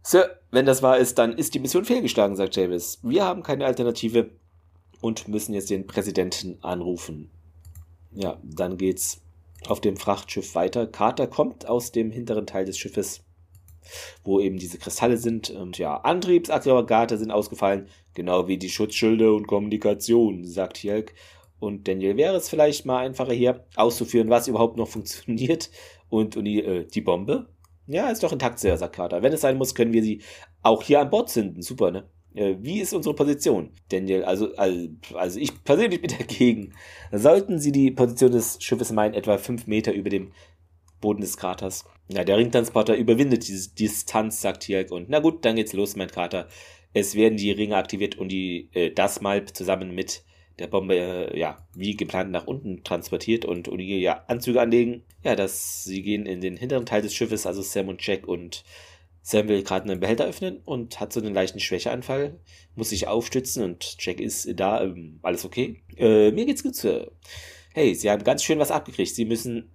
Sir, wenn das wahr ist, dann ist die Mission fehlgeschlagen, sagt Davis. Wir haben keine Alternative und müssen jetzt den Präsidenten anrufen. Ja, dann geht's auf dem Frachtschiff weiter. Carter kommt aus dem hinteren Teil des Schiffes wo eben diese Kristalle sind. Und ja, Antriebsaggregate sind ausgefallen, genau wie die Schutzschilde und Kommunikation, sagt Jelk. Und Daniel wäre es vielleicht mal einfacher hier auszuführen, was überhaupt noch funktioniert. Und, und die, äh, die Bombe? Ja, ist doch intakt, sagt Carter. Wenn es sein muss, können wir sie auch hier an Bord zünden. Super, ne? Äh, wie ist unsere Position? Daniel, also, also, also ich persönlich bin dagegen. Sollten Sie die Position des Schiffes meinen, etwa fünf Meter über dem Boden des Kraters. Ja, der Ringtransporter überwindet diese Distanz, sagt Tierk. Und na gut, dann geht's los, mein Krater. Es werden die Ringe aktiviert und die, äh, das mal zusammen mit der Bombe, äh, ja, wie geplant nach unten transportiert und Uni ja Anzüge anlegen. Ja, dass sie gehen in den hinteren Teil des Schiffes, also Sam und Jack und Sam will gerade einen Behälter öffnen und hat so einen leichten Schwächeanfall, muss sich aufstützen und Jack ist da, ähm, alles okay. Äh, mir geht's gut, Sir. Hey, sie haben ganz schön was abgekriegt. Sie müssen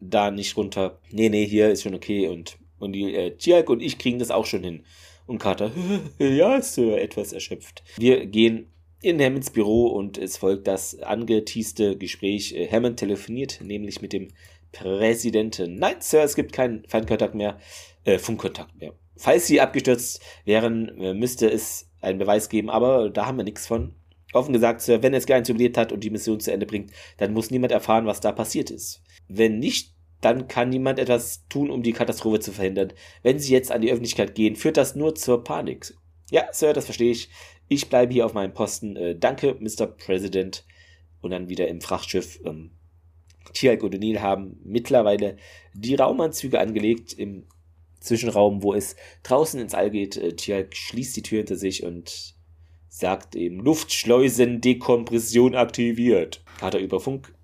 da nicht runter. Nee, nee, hier ist schon okay. Und, und die äh, und ich kriegen das auch schon hin. Und Carter, ja, äh, etwas erschöpft. Wir gehen in Hammonds Büro und es folgt das angeteaste Gespräch. Äh, Hammond telefoniert nämlich mit dem Präsidenten. Nein, Sir, es gibt keinen Feindkontakt mehr, äh, Funkkontakt mehr. Falls sie abgestürzt wären, äh, müsste es einen Beweis geben, aber da haben wir nichts von. Offen gesagt, Sir, wenn es nicht überlebt hat und die Mission zu Ende bringt, dann muss niemand erfahren, was da passiert ist. Wenn nicht, dann kann niemand etwas tun, um die Katastrophe zu verhindern. Wenn sie jetzt an die Öffentlichkeit gehen, führt das nur zur Panik. Ja, Sir, das verstehe ich. Ich bleibe hier auf meinem Posten. Äh, danke, Mr. President. Und dann wieder im Frachtschiff. Ähm, Tialk und O'Neill haben mittlerweile die Raumanzüge angelegt im Zwischenraum, wo es draußen ins All geht. Äh, Tialk schließt die Tür hinter sich und sagt eben Luftschleusen Dekompression aktiviert. Hat er über Funk?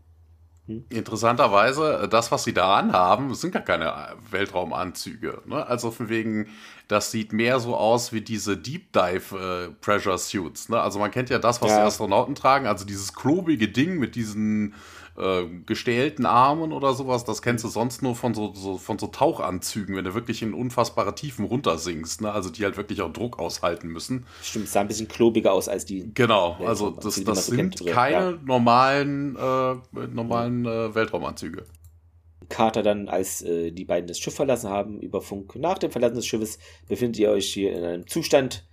Interessanterweise, äh, das, was sie da anhaben, sind gar keine äh, Weltraumanzüge. Ne? Also von wegen, das sieht mehr so aus wie diese Deep Dive äh, Pressure Suits. Ne? Also man kennt ja das, was ja. die Astronauten tragen, also dieses klobige Ding mit diesen äh, gestählten Armen oder sowas, das kennst du sonst nur von so, so, von so Tauchanzügen, wenn du wirklich in unfassbare Tiefen runtersinkst, ne? also die halt wirklich auch Druck aushalten müssen. Stimmt, sah ein bisschen klobiger aus als die. Genau, also das, das sind keine ja. normalen, äh, normalen äh, Weltraumanzüge. Carter dann, als äh, die beiden das Schiff verlassen haben, über Funk. Nach dem Verlassen des Schiffes befindet ihr euch hier in einem Zustand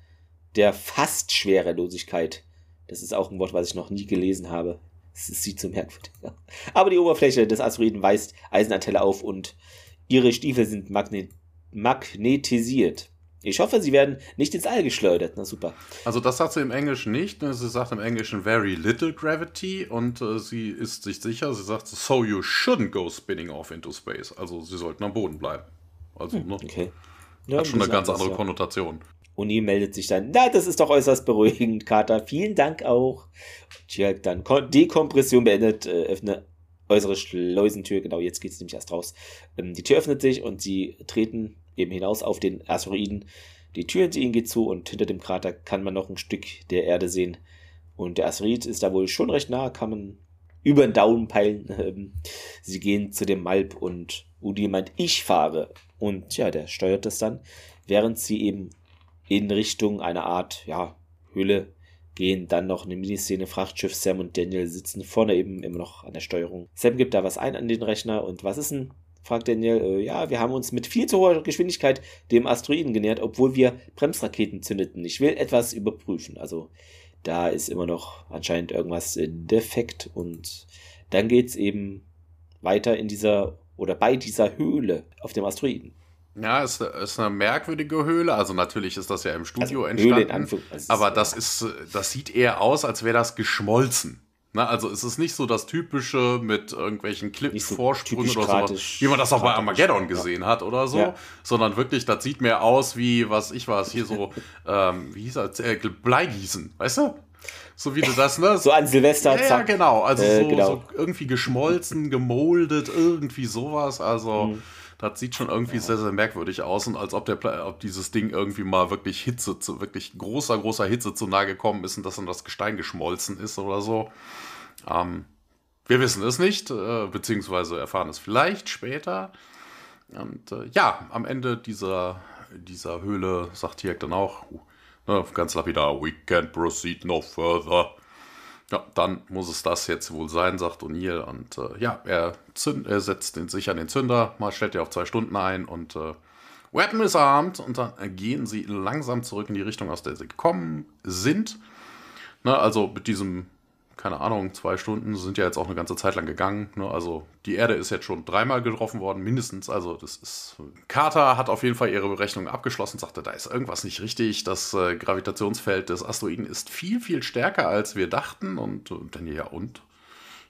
der fast Schwerelosigkeit. Das ist auch ein Wort, was ich noch nie gelesen habe. Es sieht so merkwürdig aus. Aber die Oberfläche des Asteroiden weist Eisenanteile auf und ihre Stiefel sind magne magnetisiert. Ich hoffe, sie werden nicht ins All geschleudert. Na super. Also das sagt sie im Englischen nicht. Ne? Sie sagt im Englischen very little gravity und äh, sie ist sich sicher. Sie sagt so you shouldn't go spinning off into space. Also sie sollten am Boden bleiben. Also hm, ne? okay. Ja, hat schon eine ganz andere ja. Konnotation. Uni meldet sich dann, na, das ist doch äußerst beruhigend, Kater. Vielen Dank auch. Tjalk dann Dekompression beendet, äh, öffne äußere Schleusentür. Genau, jetzt geht es nämlich erst raus. Ähm, die Tür öffnet sich und sie treten eben hinaus auf den Asteroiden. Die Tür hinter ihnen geht zu und hinter dem Krater kann man noch ein Stück der Erde sehen. Und der Asteroid ist da wohl schon recht nah, kann man über den Daumen peilen. Ähm, sie gehen zu dem Malp und Udi meint, ich fahre. Und ja, der steuert das dann, während sie eben in Richtung einer Art, ja, Höhle gehen. Dann noch eine Miniszene, Frachtschiff, Sam und Daniel sitzen vorne eben immer noch an der Steuerung. Sam gibt da was ein an den Rechner und was ist denn? fragt Daniel, äh, ja, wir haben uns mit viel zu hoher Geschwindigkeit dem Asteroiden genähert, obwohl wir Bremsraketen zündeten. Ich will etwas überprüfen. Also da ist immer noch anscheinend irgendwas defekt und dann geht's eben weiter in dieser oder bei dieser Höhle auf dem Asteroiden. Ja, ist, ist eine merkwürdige Höhle. Also natürlich ist das ja im Studio also, entstanden. Höhle in aber das ist, das sieht eher aus, als wäre das geschmolzen. Na, also es ist nicht so das typische mit irgendwelchen Klippenvorsprüngen so oder so, wie man das auch bei Armageddon gesehen ja. hat oder so, ja. sondern wirklich, das sieht mehr aus wie, was ich war, hier so, ähm, wie hieß das, äh, Bleigießen, weißt du? So wie du das, ne? so an Silvester. Ja, zack. genau. Also äh, so, genau. so, irgendwie geschmolzen, gemoldet, irgendwie sowas. Also mhm. Das sieht schon irgendwie sehr, sehr merkwürdig aus und als ob, der, ob dieses Ding irgendwie mal wirklich Hitze, zu, wirklich großer, großer Hitze zu nahe gekommen ist und dass dann das Gestein geschmolzen ist oder so. Ähm, wir wissen es nicht, äh, beziehungsweise erfahren es vielleicht später. Und äh, ja, am Ende dieser, dieser Höhle sagt Tierk dann auch, uh, ne, ganz lapidar, we can't proceed no further. Ja, dann muss es das jetzt wohl sein, sagt O'Neill. Und äh, ja, er, zünd, er setzt sich an den Zünder, mal stellt er auf zwei Stunden ein und äh, Weapon is armed. Und dann gehen sie langsam zurück in die Richtung, aus der sie gekommen sind. Na, also mit diesem keine Ahnung, zwei Stunden sind ja jetzt auch eine ganze Zeit lang gegangen. Ne? Also die Erde ist jetzt schon dreimal getroffen worden, mindestens. Also das ist. Carter hat auf jeden Fall ihre Berechnung abgeschlossen, sagte, da ist irgendwas nicht richtig. Das äh, Gravitationsfeld des Asteroiden ist viel, viel stärker, als wir dachten. Und äh, dann ja, und?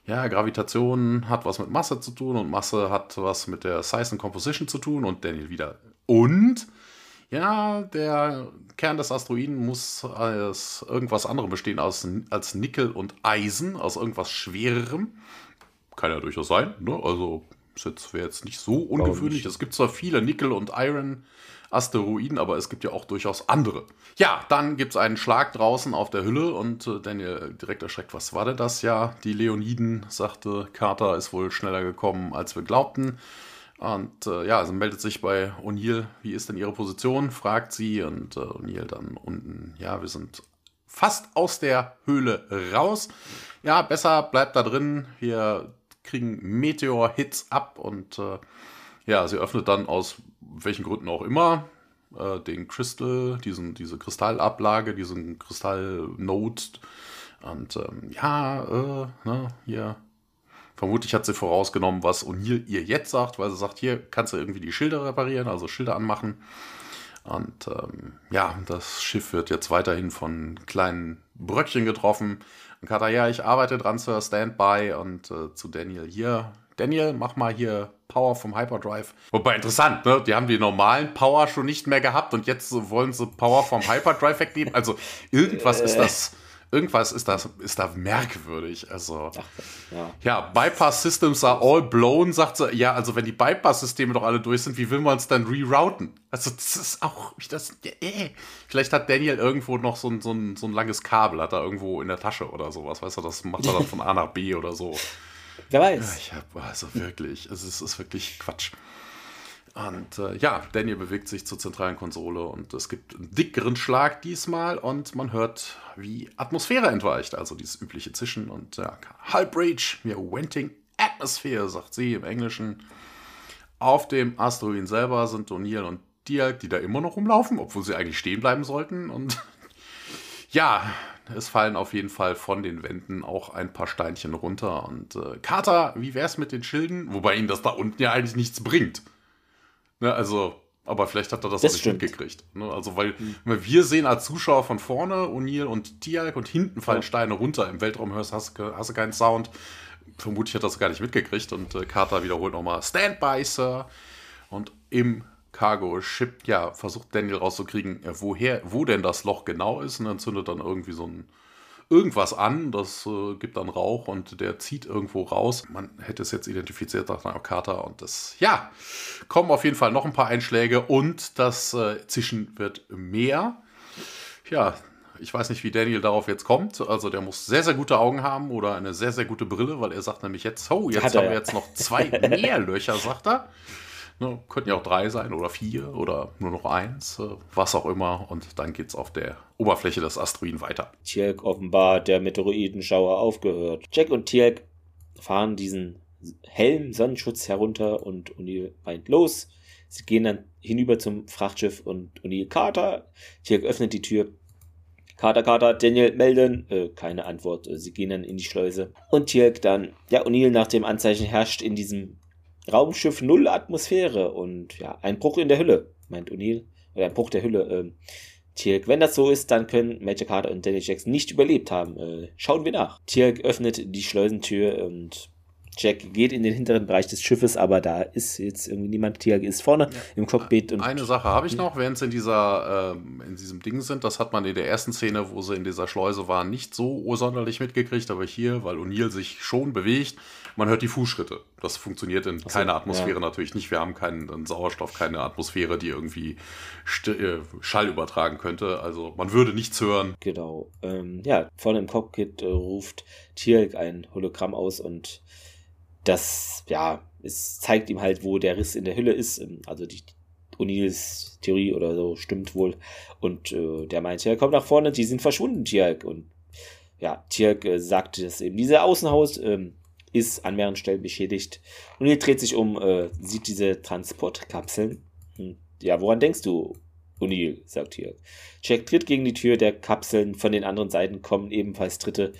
Ja, Gravitation hat was mit Masse zu tun und Masse hat was mit der Size and Composition zu tun. Und Daniel wieder. Und? Ja, der Kern des Asteroiden muss aus irgendwas anderem bestehen als, als Nickel und Eisen, aus irgendwas Schwererem. Kann ja durchaus sein, ne? Also wäre jetzt nicht so ungewöhnlich. Es gibt zwar viele Nickel- und Iron-Asteroiden, aber es gibt ja auch durchaus andere. Ja, dann gibt es einen Schlag draußen auf der Hülle und äh, Daniel direkt erschreckt, was war denn das? Ja, die Leoniden, sagte Carter, ist wohl schneller gekommen, als wir glaubten. Und äh, ja, also meldet sich bei O'Neill, wie ist denn ihre Position? fragt sie und äh, O'Neill dann unten, ja, wir sind fast aus der Höhle raus. Ja, besser bleibt da drin. Wir kriegen Meteor-Hits ab und äh, ja, sie öffnet dann aus welchen Gründen auch immer äh, den Crystal, diesen, diese Kristallablage, diesen Kristall-Node. Und ähm, ja, äh, ne, hier Vermutlich hat sie vorausgenommen, was O'Neill ihr jetzt sagt, weil sie sagt, hier kannst du irgendwie die Schilder reparieren, also Schilder anmachen. Und ähm, ja, das Schiff wird jetzt weiterhin von kleinen Bröckchen getroffen. Und Kata, ja, ich arbeite dran, Sir, Standby. Und äh, zu Daniel hier, Daniel, mach mal hier Power vom Hyperdrive. Wobei interessant, ne? Die haben die normalen Power schon nicht mehr gehabt und jetzt wollen sie Power vom Hyperdrive wegnehmen. Also irgendwas ist das irgendwas ist, das, ist da merkwürdig. Also, ja. ja, Bypass Systems are all blown, sagt sie. Ja, also wenn die Bypass-Systeme doch alle durch sind, wie will man es dann rerouten? Also, das ist auch, das, äh. Vielleicht hat Daniel irgendwo noch so ein, so, ein, so ein langes Kabel, hat er irgendwo in der Tasche oder sowas. Weißt du, das macht er dann von A nach B oder so. Wer weiß. Ich hab, also wirklich, es ist, ist wirklich Quatsch. Und äh, ja, Daniel bewegt sich zur zentralen Konsole und es gibt einen dickeren Schlag diesmal und man hört, wie Atmosphäre entweicht, also dieses übliche Zischen und ja, Halb Rage, wir Wenting Atmosphere, sagt sie im Englischen. Auf dem Asteroiden selber sind O'Neill und Diak, die da immer noch rumlaufen, obwohl sie eigentlich stehen bleiben sollten. Und ja, es fallen auf jeden Fall von den Wänden auch ein paar Steinchen runter. Und äh, Carter, wie wär's mit den Schilden? Wobei ihnen das da unten ja eigentlich nichts bringt. Ne, also, aber vielleicht hat er das, Das auch nicht stimmt. mitgekriegt. Ne? Also, weil weil wir sehen als Zuschauer von vorne O'Neill und Tialk und hinten fallen Steine runter. Im Weltraum hörst, hast, du- hast du keinen Sound. Vermutlich hat er das gar nicht mitgekriegt. Und äh, Carter wiederholt nochmal: Stand by, Sir. Und im Cargo-Ship, ja, versucht Daniel rauszukriegen, äh, woher, wo denn das Loch genau ist. Und dann zündet dann irgendwie so ein irgendwas an, das äh, gibt dann Rauch und der zieht irgendwo raus. Man hätte es jetzt identifiziert nach einer Carter und das, ja, kommen auf jeden Fall noch ein paar Einschläge und das äh, Zischen wird mehr. Ja, ich weiß nicht, wie Daniel darauf jetzt kommt. Also der muss sehr, sehr gute Augen haben oder eine sehr, sehr gute Brille, weil er sagt nämlich jetzt, oh, jetzt Hat haben wir ja. jetzt noch zwei mehr Löcher, sagt er. Ne, könnten ja auch drei sein oder vier oder nur noch eins, äh, was auch immer. Und dann geht es auf der Oberfläche des Asteroiden weiter. Tierk offenbar der Meteoroidenschauer aufgehört. Jack und Tierk fahren diesen Helm, Sonnenschutz herunter und O'Neill meint los. Sie gehen dann hinüber zum Frachtschiff und O'Neill Carter. Tierk öffnet die Tür. Carter, Carter, Daniel melden. Äh, keine Antwort. Äh, Sie gehen dann in die Schleuse. Und Tierk dann, ja, O'Neill nach dem Anzeichen herrscht in diesem Raumschiff null Atmosphäre und ja, ein Bruch in der Hülle, meint O'Neill. Oder ein Bruch der Hülle. Ähm, Tirk, wenn das so ist, dann können Major Carter und Daniel Jackson nicht überlebt haben. Äh, schauen wir nach. Tirk öffnet die Schleusentür und Jack geht in den hinteren Bereich des Schiffes, aber da ist jetzt irgendwie niemand. Tirk ist vorne im Cockpit und Eine Sache habe ich noch, während sie in dieser, ähm, in diesem Ding sind, das hat man in der ersten Szene, wo sie in dieser Schleuse waren, nicht so sonderlich mitgekriegt, aber hier, weil O'Neill sich schon bewegt, man hört die Fußschritte. Das funktioniert in so, keiner Atmosphäre ja. natürlich nicht. Wir haben keinen einen Sauerstoff, keine Atmosphäre, die irgendwie St äh, Schall übertragen könnte. Also man würde nichts hören. Genau. Ähm, ja, vorne im Cockpit äh, ruft Tierk ein Hologramm aus und das, ja, es zeigt ihm halt, wo der Riss in der Hülle ist. Ähm, Also die O'Neills Theorie oder so stimmt wohl. Und äh, der meint, ja, komm nach vorne, die sind verschwunden, Tierk. Und ja, Tierk äh, sagte das eben. Dieser Außenhaus ähm, ist an mehreren Stellen beschädigt. Und er dreht sich um, äh, sieht diese Transportkapseln. Hm. Ja, woran denkst du, O'Neill, sagt Tierk. Jack tritt gegen die Tür der Kapseln, von den anderen Seiten kommen ebenfalls Tritte.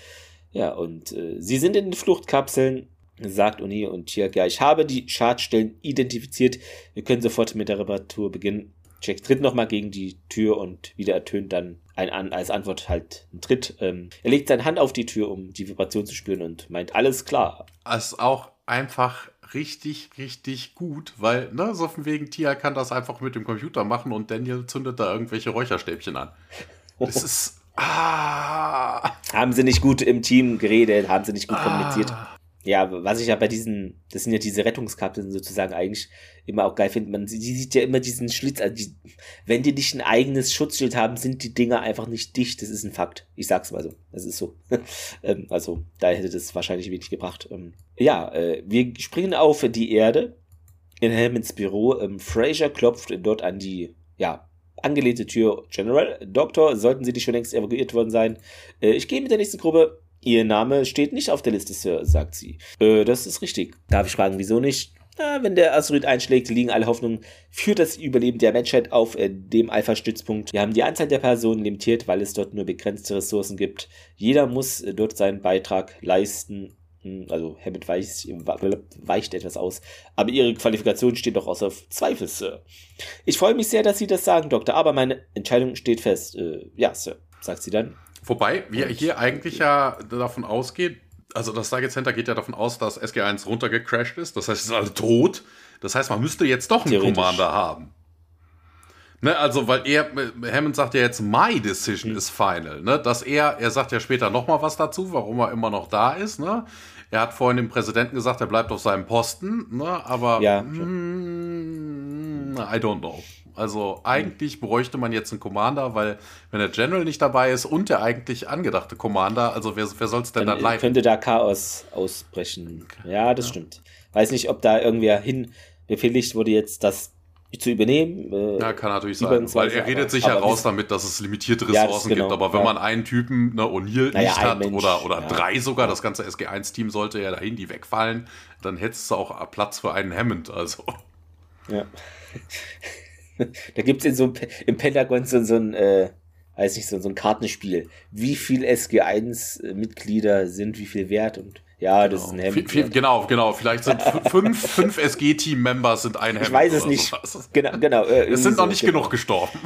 Ja, und äh, sie sind in den Fluchtkapseln, sagt O'Neill und Tierk. Ja, ich habe die Schadstellen identifiziert. Wir können sofort mit der Reparatur beginnen. Jack tritt nochmal gegen die Tür und wieder ertönt dann ein, an, als Antwort halt ein Tritt. Ähm, er legt seine Hand auf die Tür, um die Vibration zu spüren und meint, alles klar. ist auch einfach richtig, richtig gut, weil, ne, so von wegen Tia kann das einfach mit dem Computer machen und Daniel zündet da irgendwelche Räucherstäbchen an. Das ist. Ah, Haben sie nicht gut im Team geredet, haben sie nicht gut kommuniziert. Ja, was ich ja bei diesen, das sind ja diese Rettungskapseln sozusagen eigentlich immer auch geil finde, man die sieht ja immer diesen Schlitz, also die, wenn die nicht ein eigenes Schutzschild haben, sind die Dinger einfach nicht dicht, das ist ein Fakt. Ich sag's mal so, das ist so. ähm, also, da hätte das wahrscheinlich wenig gebracht. Ähm, ja, äh, wir springen auf die Erde in Helmets Büro. Ähm, Fraser klopft dort an die, ja, angelehnte Tür. General, Doktor, sollten Sie nicht schon längst evakuiert worden sein? Äh, ich gehe mit der nächsten Gruppe. Ihr Name steht nicht auf der Liste, Sir, sagt sie. Äh, das ist richtig. Darf ich fragen, wieso nicht? Na, wenn der Asteroid einschlägt, liegen alle Hoffnungen für das Überleben der Menschheit auf äh, dem Alpha-Stützpunkt. Wir haben die Anzahl der Personen limitiert, weil es dort nur begrenzte Ressourcen gibt. Jeder muss äh, dort seinen Beitrag leisten. Hm, Also Hammett weicht, weicht etwas aus. Aber Ihre Qualifikation steht doch außer Zweifel, Sir. Ich freue mich sehr, dass Sie das sagen, Doktor, aber meine Entscheidung steht fest. Äh, ja, Sir, sagt sie dann. Wobei wir hier eigentlich ja davon ausgehen, also das Stargate Center geht ja davon aus, dass SG1 runtergecrashed ist. Das heißt, es sind alle tot. Das heißt, man müsste jetzt doch einen. Commander haben. Ne, also, weil er, Hammond sagt ja jetzt, my decision mhm. is final. Ne? Dass er, er sagt ja später nochmal was dazu, warum er immer noch da ist. Ne? Er hat vorhin dem Präsidenten gesagt, er bleibt auf seinem Posten. Ne? Aber ja, mm, I don't know. Also eigentlich bräuchte man jetzt einen Commander, weil wenn der General nicht dabei ist und der eigentlich angedachte Commander, also wer, wer soll es denn dann, dann leiten? Könnte da Chaos ausbrechen. Ja, das ja. stimmt. Weiß nicht, ob da irgendwer hin befehligt wurde jetzt, das zu übernehmen. Äh, ja, kann natürlich sein, weil er redet sich ja raus damit, dass es limitierte Ressourcen ja, genau, gibt. Aber wenn ja. man einen Typen, ne, O'Neill naja, nicht hat Mensch, oder, oder ja. drei sogar, das ganze SG1-Team sollte ja dahin, die wegfallen, dann hättest du auch Platz für einen Hammond. Also. Ja. da gibt es so, im Pentagon so, so ein, äh, weiß nicht, so, so ein Kartenspiel. Wie viel SG1-Mitglieder sind wie viel wert und ja, das genau. ist ein Hemd. Viel, genau, genau. Vielleicht sind fünf, fünf SG-Team-Members sind ein Hemd. Ich weiß es nicht. Sowas. Genau, genau. Äh, es sind noch nicht genau. genug gestorben.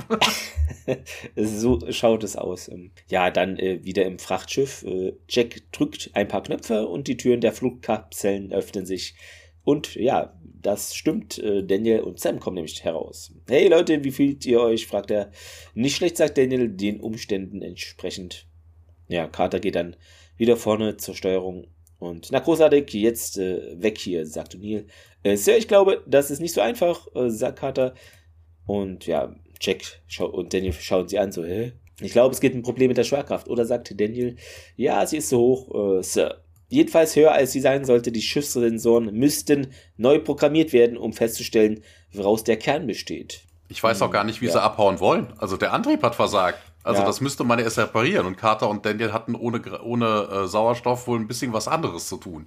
so schaut es aus. Ähm, ja, dann äh, wieder im Frachtschiff. Äh, Jack drückt ein paar Knöpfe und die Türen der Flugkapseln öffnen sich. Und ja, das stimmt. Äh, Daniel und Sam kommen nämlich heraus. Hey Leute, wie fühlt ihr euch? fragt er. Nicht schlecht, sagt Daniel, den Umständen entsprechend. Ja, Carter geht dann wieder vorne zur Steuerung und na großartig, jetzt äh, weg hier, sagt O'Neill. Äh, Sir, ich glaube, das ist nicht so einfach, äh, sagt Carter. Und ja, Jack und Daniel schauen sie an, so, hä? Ich glaube, es gibt ein Problem mit der Schwerkraft. Oder sagt Daniel, ja, sie ist so hoch, äh, Sir. Jedenfalls höher als sie sein sollte, die Schiffssensoren müssten neu programmiert werden, um festzustellen, woraus der Kern besteht. Ich weiß auch gar nicht, wie ja. sie abhauen wollen. Also der Antrieb hat versagt. Also ja. das müsste man erst reparieren. Und Carter und Daniel hatten ohne, ohne äh, Sauerstoff wohl ein bisschen was anderes zu tun.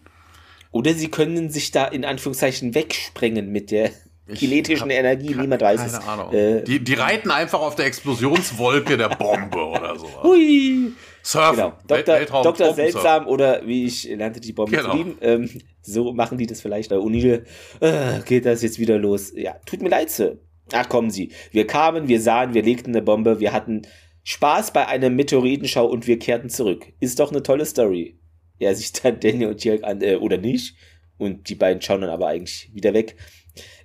Oder sie können sich da in Anführungszeichen wegsprengen mit der kinetischen Energie, niemand weiß keine es. Keine Ahnung. Äh, die, die reiten einfach auf der Explosionswolke der Bombe oder so. Hui. Surfen. Genau. Dr. Weltraum, Dr. Seltsam oder wie ich lernte die Bombe genau. zu lieben. Ähm, so machen die das vielleicht. O'Neill äh, geht das jetzt wieder los. Ja, tut mir leid, Sir. Ach, kommen Sie. Wir kamen, wir sahen, wir legten eine Bombe, wir hatten Spaß bei einer Meteoritenschau und wir kehrten zurück. Ist doch eine tolle Story. Er sich dann Daniel und Jörg an, äh, oder nicht. Und die beiden schauen dann aber eigentlich wieder weg.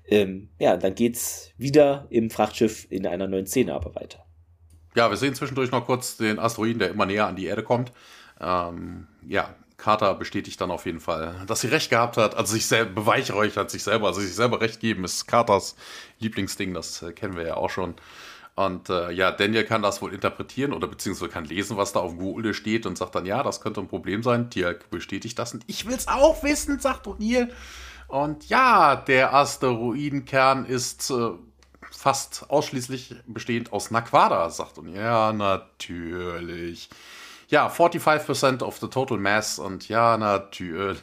Ähm, ja, dann geht's wieder im Frachtschiff in einer neuen Szene aber weiter. Ja, wir sehen zwischendurch noch kurz den Asteroiden, der immer näher an die Erde kommt. Ähm, ja, Carter bestätigt dann auf jeden Fall, dass sie recht gehabt hat, also sich selber beweihräuchert sich selber, also sich selber recht geben, ist Carters Lieblingsding, das äh, kennen wir ja auch schon. Und äh, ja, Daniel kann das wohl interpretieren oder beziehungsweise kann lesen, was da auf Google steht und sagt dann, ja, das könnte ein Problem sein. Tiak bestätigt das und ich will es auch wissen, sagt O'Neill. Und ja, der Asteroidenkern ist äh, fast ausschließlich bestehend aus Naquada, sagt O'Neill. Ja, natürlich. Ja, 45% of the total mass und ja, natürlich.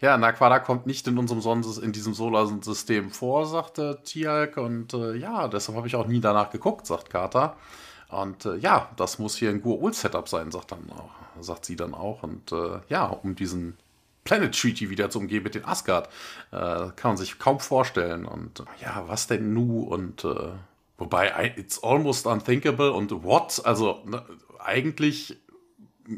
Ja, Naquada kommt nicht in unserem Sonnensystem, in diesem Solarsystem vor, sagte Tialk. Und äh, ja, deshalb habe ich auch nie danach geguckt, sagt Carter. Und äh, ja, das muss hier ein Gur-Ul-Setup sein, sagt, dann auch, sagt sie dann auch. Und äh, ja, um diesen Planet Treaty wieder zu umgehen mit den Asgard, äh, kann man sich kaum vorstellen. Und ja, was denn nu? Und äh, wobei, it's almost unthinkable. Und what? Also ne, eigentlich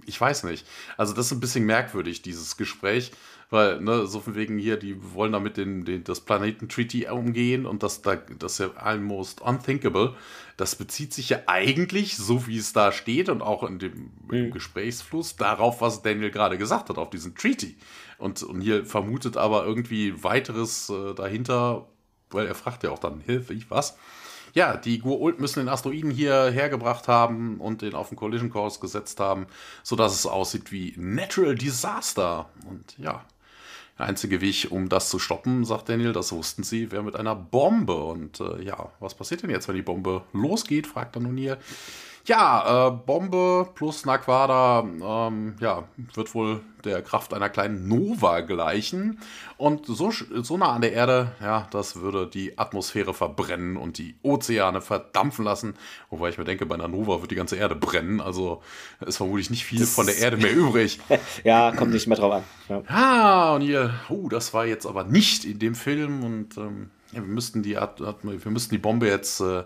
ich weiß nicht. Also das ist ein bisschen merkwürdig, dieses Gespräch. Weil, ne, so von wegen hier, die wollen damit den, den, das Planeten-Treaty umgehen und das, da, das ist ja almost unthinkable. Das bezieht sich ja eigentlich, so wie es da steht und auch in dem mhm. Gesprächsfluss, darauf, was Daniel gerade gesagt hat, auf diesen Treaty. Und, und hier vermutet aber irgendwie weiteres äh, dahinter, weil er fragt ja auch dann, Hilfe, ich was? Ja, die Gur-Ult müssen den Asteroiden hier hergebracht haben und den auf den Collision Course gesetzt haben, sodass es aussieht wie Natural Disaster. Und ja, der einzige Weg, um das zu stoppen, sagt Daniel, das wussten sie, wäre mit einer Bombe. Und äh, ja, was passiert denn jetzt, wenn die Bombe losgeht, fragt dann O'Neill. Ja, äh, Bombe plus Naquada, ähm, ja, wird wohl der Kraft einer kleinen Nova gleichen. Und so, so nah an der Erde, ja, das würde die Atmosphäre verbrennen und die Ozeane verdampfen lassen. Wobei ich mir denke, bei einer Nova wird die ganze Erde brennen. Also ist vermutlich nicht viel das von der Erde mehr übrig. ja, kommt nicht mehr drauf an. Ja, ah, und hier, uh, das war jetzt aber nicht in dem Film. Und ähm, ja, wir müssten die, wir müssten die Bombe jetzt. Äh,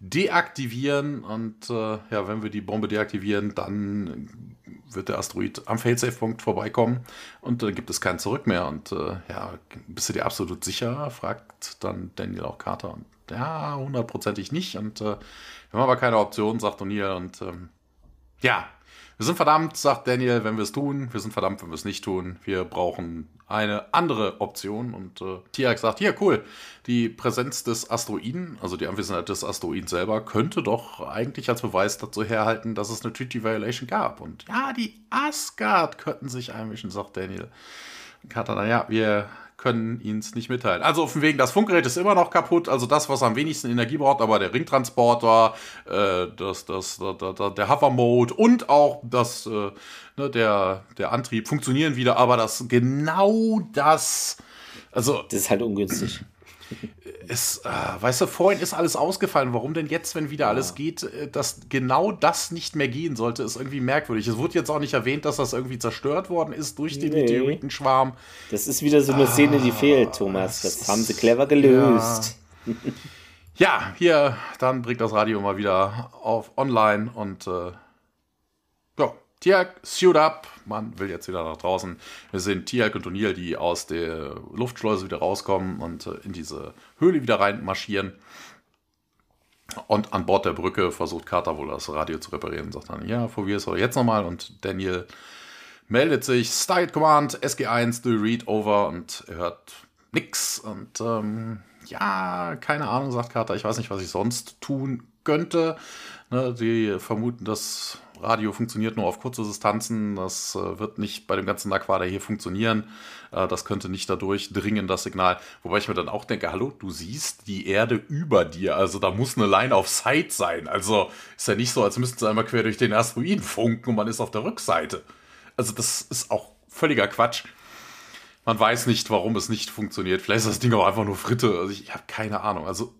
deaktivieren und äh, ja, wenn wir die Bombe deaktivieren, dann wird der Asteroid am Failsafe-Punkt vorbeikommen und dann gibt es kein Zurück mehr. Und äh, ja, bist du dir absolut sicher? fragt dann Daniel auch Carter. Und ja, hundertprozentig nicht. Und äh, wir haben aber keine Option, sagt O'Neill. Und ähm, ja, wir sind verdammt, sagt Daniel, wenn wir es tun. Wir sind verdammt, wenn wir es nicht tun. Wir brauchen eine andere Option. Und äh, Tiak sagt, hier, cool, die Präsenz des Asteroiden, also die Anwesenheit des Asteroiden selber, könnte doch eigentlich als Beweis dazu herhalten, dass es eine Treaty Violation gab. Und ja, die Asgard könnten sich einmischen, sagt Daniel. Carter, naja, wir können ihn es nicht mitteilen. Also auf dem Weg, das Funkgerät ist immer noch kaputt, also das, was am wenigsten Energie braucht, aber der Ringtransporter, äh, das, das, der, der, der Hover-Mode und auch das, äh, ne, der, der Antrieb funktionieren wieder, aber das genau das, also. Das ist halt ungünstig es, äh, weißt du, vorhin ist alles ausgefallen. Warum denn jetzt, wenn wieder ja. alles geht, äh, dass genau das nicht mehr gehen sollte, ist irgendwie merkwürdig. Es wurde jetzt auch nicht erwähnt, dass das irgendwie zerstört worden ist durch den nee. Meteoritenschwarm. Das ist wieder so eine Szene, die fehlt, Thomas. Das, das haben sie clever gelöst. Ja. ja. hier, dann bringt das Radio mal wieder auf online und äh, ja, Tiag, suit up. Man will jetzt wieder nach draußen. Wir sehen Tiag und O'Neill, die aus der Luftschleuse wieder rauskommen und äh, in diese Höhle wieder rein marschieren. Und an Bord der Brücke versucht Carter wohl das Radio zu reparieren. Sagt dann, ja, probier es jetzt nochmal. Und Daniel meldet sich, Start Command, SG1, do read over. Und er hört nix. Und ähm, ja, keine Ahnung, sagt Carter. Ich weiß nicht, was ich sonst tun könnte. Ne, die vermuten, dass Radio funktioniert nur auf kurze Distanzen. Das äh, wird nicht bei dem ganzen Aquader hier funktionieren. Äh, das könnte nicht dadurch dringen, das Signal. Wobei ich mir dann auch denke, hallo, du siehst die Erde über dir. Also da muss eine Line of Sight sein. Also ist ja nicht so, als müssten sie einmal quer durch den Asteroiden funken und man ist auf der Rückseite. Also das ist auch völliger Quatsch. Man weiß nicht, warum es nicht funktioniert. Vielleicht ist das Ding auch einfach nur Fritte. Also ich, ich habe keine Ahnung. Also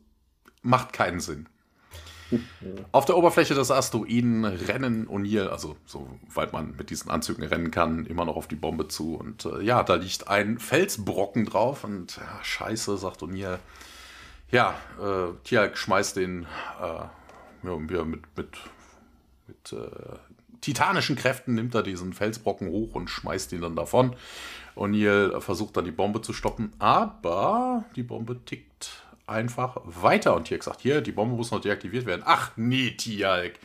macht keinen Sinn. Auf der Oberfläche des Asteroiden rennen O'Neill, also soweit man mit diesen Anzügen rennen kann, immer noch auf die Bombe zu. Und äh, ja, da liegt ein Felsbrocken drauf und ja, scheiße, sagt O'Neill. Ja, äh, Tiag schmeißt den äh, ja, mit, mit, mit äh, titanischen Kräften, nimmt er diesen Felsbrocken hoch und schmeißt ihn dann davon. O'Neill versucht dann die Bombe zu stoppen, aber die Bombe tickt einfach weiter. Und Tierk sagt, hier, die Bombe muss noch deaktiviert werden. Ach nee, Tierk.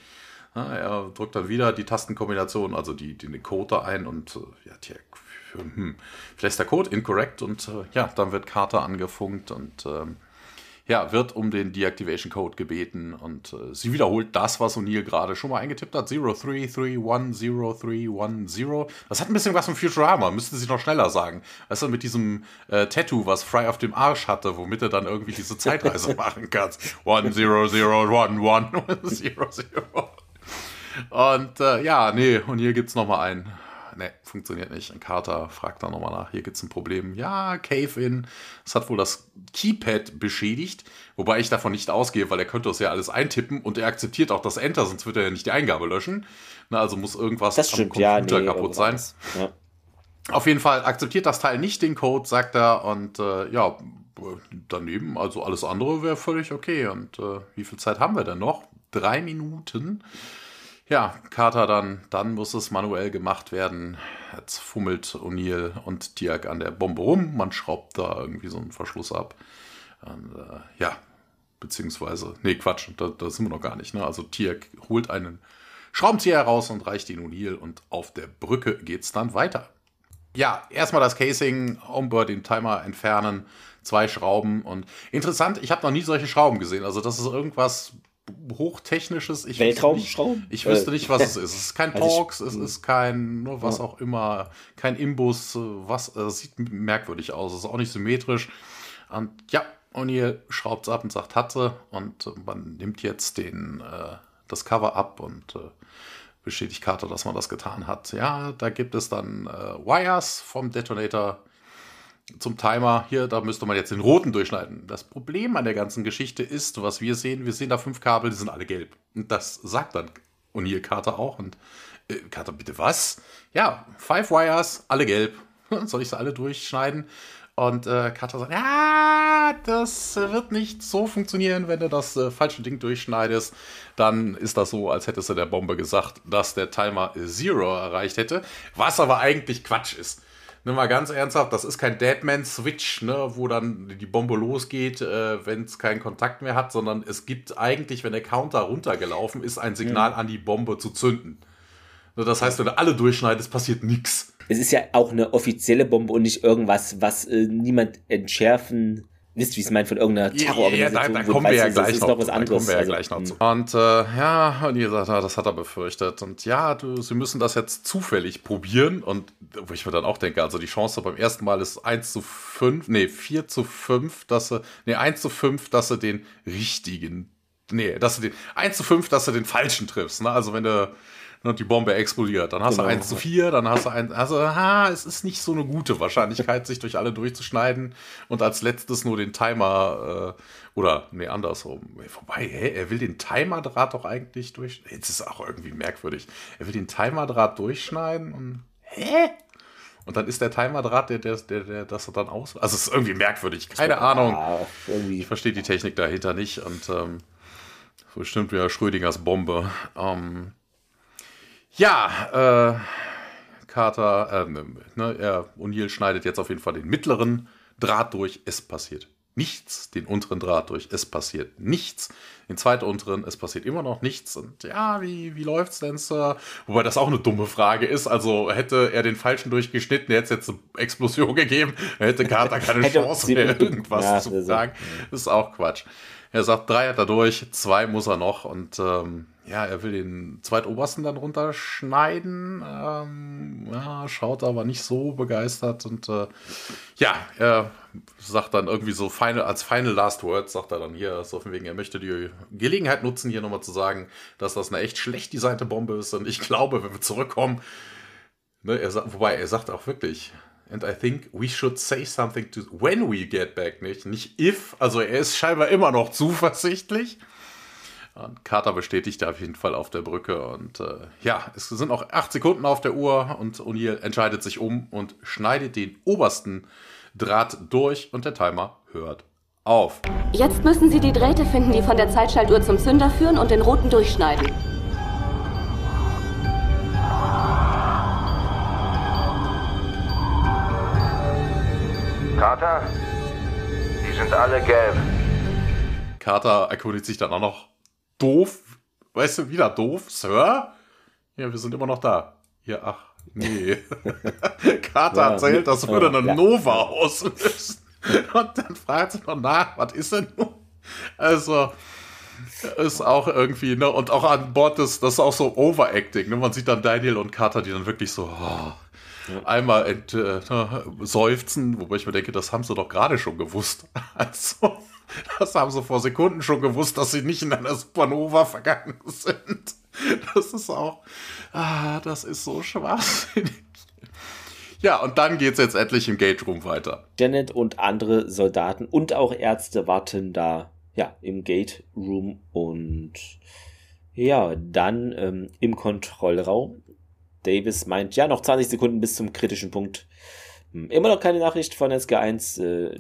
Ja, er drückt dann wieder die Tastenkombination, also die, die, den Code ein und äh, ja, Tierk, hm, vielleicht ist der Code incorrect und äh, ja, dann wird Carter angefunkt und ähm, ja, wird um den Deactivation Code gebeten und äh, sie wiederholt das, was O'Neill gerade schon mal eingetippt hat. 03310310. Das hat ein bisschen was von Futurama, müsste sie noch schneller sagen. Weißt du, mit diesem äh, Tattoo, was Fry auf dem Arsch hatte, womit er dann irgendwie diese Zeitreise machen kann. 1001110. Und äh, ja, nee, und hier gibt es nochmal einen ne, funktioniert nicht. Und Carter fragt dann nochmal nach, hier gibt es ein Problem. Ja, Cave-In. Das hat wohl das Keypad beschädigt, wobei ich davon nicht ausgehe, weil er könnte das ja alles eintippen und er akzeptiert auch das Enter, sonst wird er ja nicht die Eingabe löschen. Na, also muss irgendwas das stimmt, am Computer ja, nee, kaputt sein. Ja. Auf jeden Fall akzeptiert das Teil nicht den Code, sagt er, und äh, ja, daneben, also alles andere wäre völlig okay. Und äh, wie viel Zeit haben wir denn noch? Drei Minuten. Ja, Carter dann, dann muss es manuell gemacht werden. Jetzt fummelt O'Neill und Tiag an der Bombe rum. Man schraubt da irgendwie so einen Verschluss ab. Und, äh, ja, beziehungsweise, nee, Quatsch, da, da, sind wir noch gar nicht. Ne? Also Tiag holt einen Schraubenzieher heraus und reicht ihn O'Neill und auf der Brücke geht's dann weiter. Ja, erstmal das Casing, Onboard den Timer entfernen, zwei Schrauben und interessant, ich habe noch nie solche Schrauben gesehen. Also das ist irgendwas hochtechnisches. Ich Weltraumschrauben? Nicht, ich wüsste nicht, was es ist. Es ist kein also Torx, es ist kein, nur was auch immer, kein Imbus, was, äh, sieht merkwürdig aus. Es ist auch nicht symmetrisch. Und ja, O'Neill schraubt es ab und sagt, hatte. Und man nimmt jetzt den, äh, das Cover ab und äh, bestätigt Carter, dass man das getan hat. Ja, da gibt es dann äh, Wires vom Detonator zum Timer, hier, da müsste man jetzt den roten durchschneiden. Das Problem an der ganzen Geschichte ist, was wir sehen, wir sehen da fünf Kabel, die sind alle gelb. Und das sagt dann O'Neill Carter auch. Und äh, Carter, bitte was? Ja, five wires, alle gelb. Soll ich sie alle durchschneiden? Und äh, Carter sagt, ja, das wird nicht so funktionieren, wenn du das äh, falsche Ding durchschneidest. Dann ist das so, als hättest du der Bombe gesagt, dass der Timer Zero erreicht hätte. Was aber eigentlich Quatsch ist. Nimm mal ganz ernsthaft, das ist kein Deadman-Switch, ne, wo dann die Bombe losgeht, äh, wenn es keinen Kontakt mehr hat, sondern es gibt eigentlich, wenn der Counter runtergelaufen ist, ein Signal mhm. an die Bombe zu zünden. Das heißt, wenn du alle durchschneidest, passiert nichts. Es ist ja auch eine offizielle Bombe und nicht irgendwas, was äh, niemand entschärfen wisst, wie es meint, von irgendeiner Terrororganisation. Ja, da, da kommen wir ja gleich noch, was anderes. kommen wir ja also, gleich noch zu. Und äh, ja, und ihr sagt, das hat er befürchtet. Und ja, du, sie müssen das jetzt zufällig probieren. Und wo ich mir dann auch denke, also die Chance beim ersten Mal ist 1 zu 5, nee, 4 zu 5, dass sie, nee, 1 zu 5, dass sie den richtigen, nee, dass du den, 1 zu 5, dass du den falschen triffst. Ne? Also wenn du und die Bombe explodiert. Dann hast genau. du 1 zu 4, dann hast du 1, also ha, es ist nicht so eine gute Wahrscheinlichkeit, sich durch alle durchzuschneiden und als letztes nur den Timer, äh, oder nee, andersrum. Wobei, hä, er will den Timerdraht doch eigentlich durch, jetzt ist auch irgendwie merkwürdig. Er will den Timerdraht durchschneiden und, hä? Und dann ist der Timerdraht, der, der, der, der das dann aus. Also es ist irgendwie merkwürdig. Keine Ahnung. Ich verstehe die Technik dahinter nicht und ähm, bestimmt wieder Schrödingers Bombe. Ähm, ja, äh, Carter, äh, ne, er, O'Neill schneidet jetzt auf jeden Fall den mittleren Draht durch. Es passiert nichts. Den unteren Draht durch. Es passiert nichts. Den zweiten unteren. Es passiert immer noch nichts. Und ja, wie, wie läuft's denn, Sir? Wobei das auch eine dumme Frage ist. Also hätte er den falschen durchgeschnitten, hätte es jetzt eine Explosion gegeben, hätte Carter keine Chance mehr, irgendwas ja, zu sagen. Das ist auch Quatsch. Er sagt, drei hat er durch, zwei muss er noch. Und ähm, ja, er will den zweitobersten dann runterschneiden. Ähm, ja, schaut aber nicht so begeistert. Und äh, ja, er sagt dann irgendwie so final, als Final Last Word, sagt er dann hier, so von wegen, er möchte die Gelegenheit nutzen, hier nochmal zu sagen, dass das eine echt schlecht designte Bombe ist. Und ich glaube, wenn wir zurückkommen, ne, er wobei er sagt auch wirklich, And I think we should say something to when we get back, nicht? Nicht if, also er ist scheinbar immer noch zuversichtlich. Und Carter bestätigt auf jeden Fall auf der Brücke. Und äh, ja, es sind noch acht Sekunden auf der Uhr und O'Neill entscheidet sich um und schneidet den obersten Draht durch und der Timer hört auf. Jetzt müssen Sie die Drähte finden, die von der Zeitschaltuhr zum Zünder führen und den roten durchschneiden. Alle gelb. Carter erkundigt sich dann auch noch doof, weißt du, wieder doof, Sir? Ja, wir sind immer noch da. Ja, ach, nee. Carter ja, erzählt, das würde eine ja. Nova auslösen. Und dann fragt sie noch nach, was ist denn nun? Also, ist auch irgendwie, ne, und auch an Bord ist das ist auch so Overacting, ne? Man sieht dann Daniel und Carter, die dann wirklich so, oh, einmal ent, äh, seufzen, wobei ich mir denke, das haben sie doch gerade schon gewusst. Also, das haben sie vor Sekunden schon gewusst, dass sie nicht in einer Supernova vergangen sind. Das ist auch, ah, das ist so schwachsinnig. Ja, und dann geht es jetzt endlich im Gate Room weiter. Janet und andere Soldaten und auch Ärzte warten da, ja, im Gate Room und ja, dann ähm, im Kontrollraum. Davis meint, ja, noch 20 Sekunden bis zum kritischen Punkt. Hm, immer noch keine Nachricht von SG1. Äh,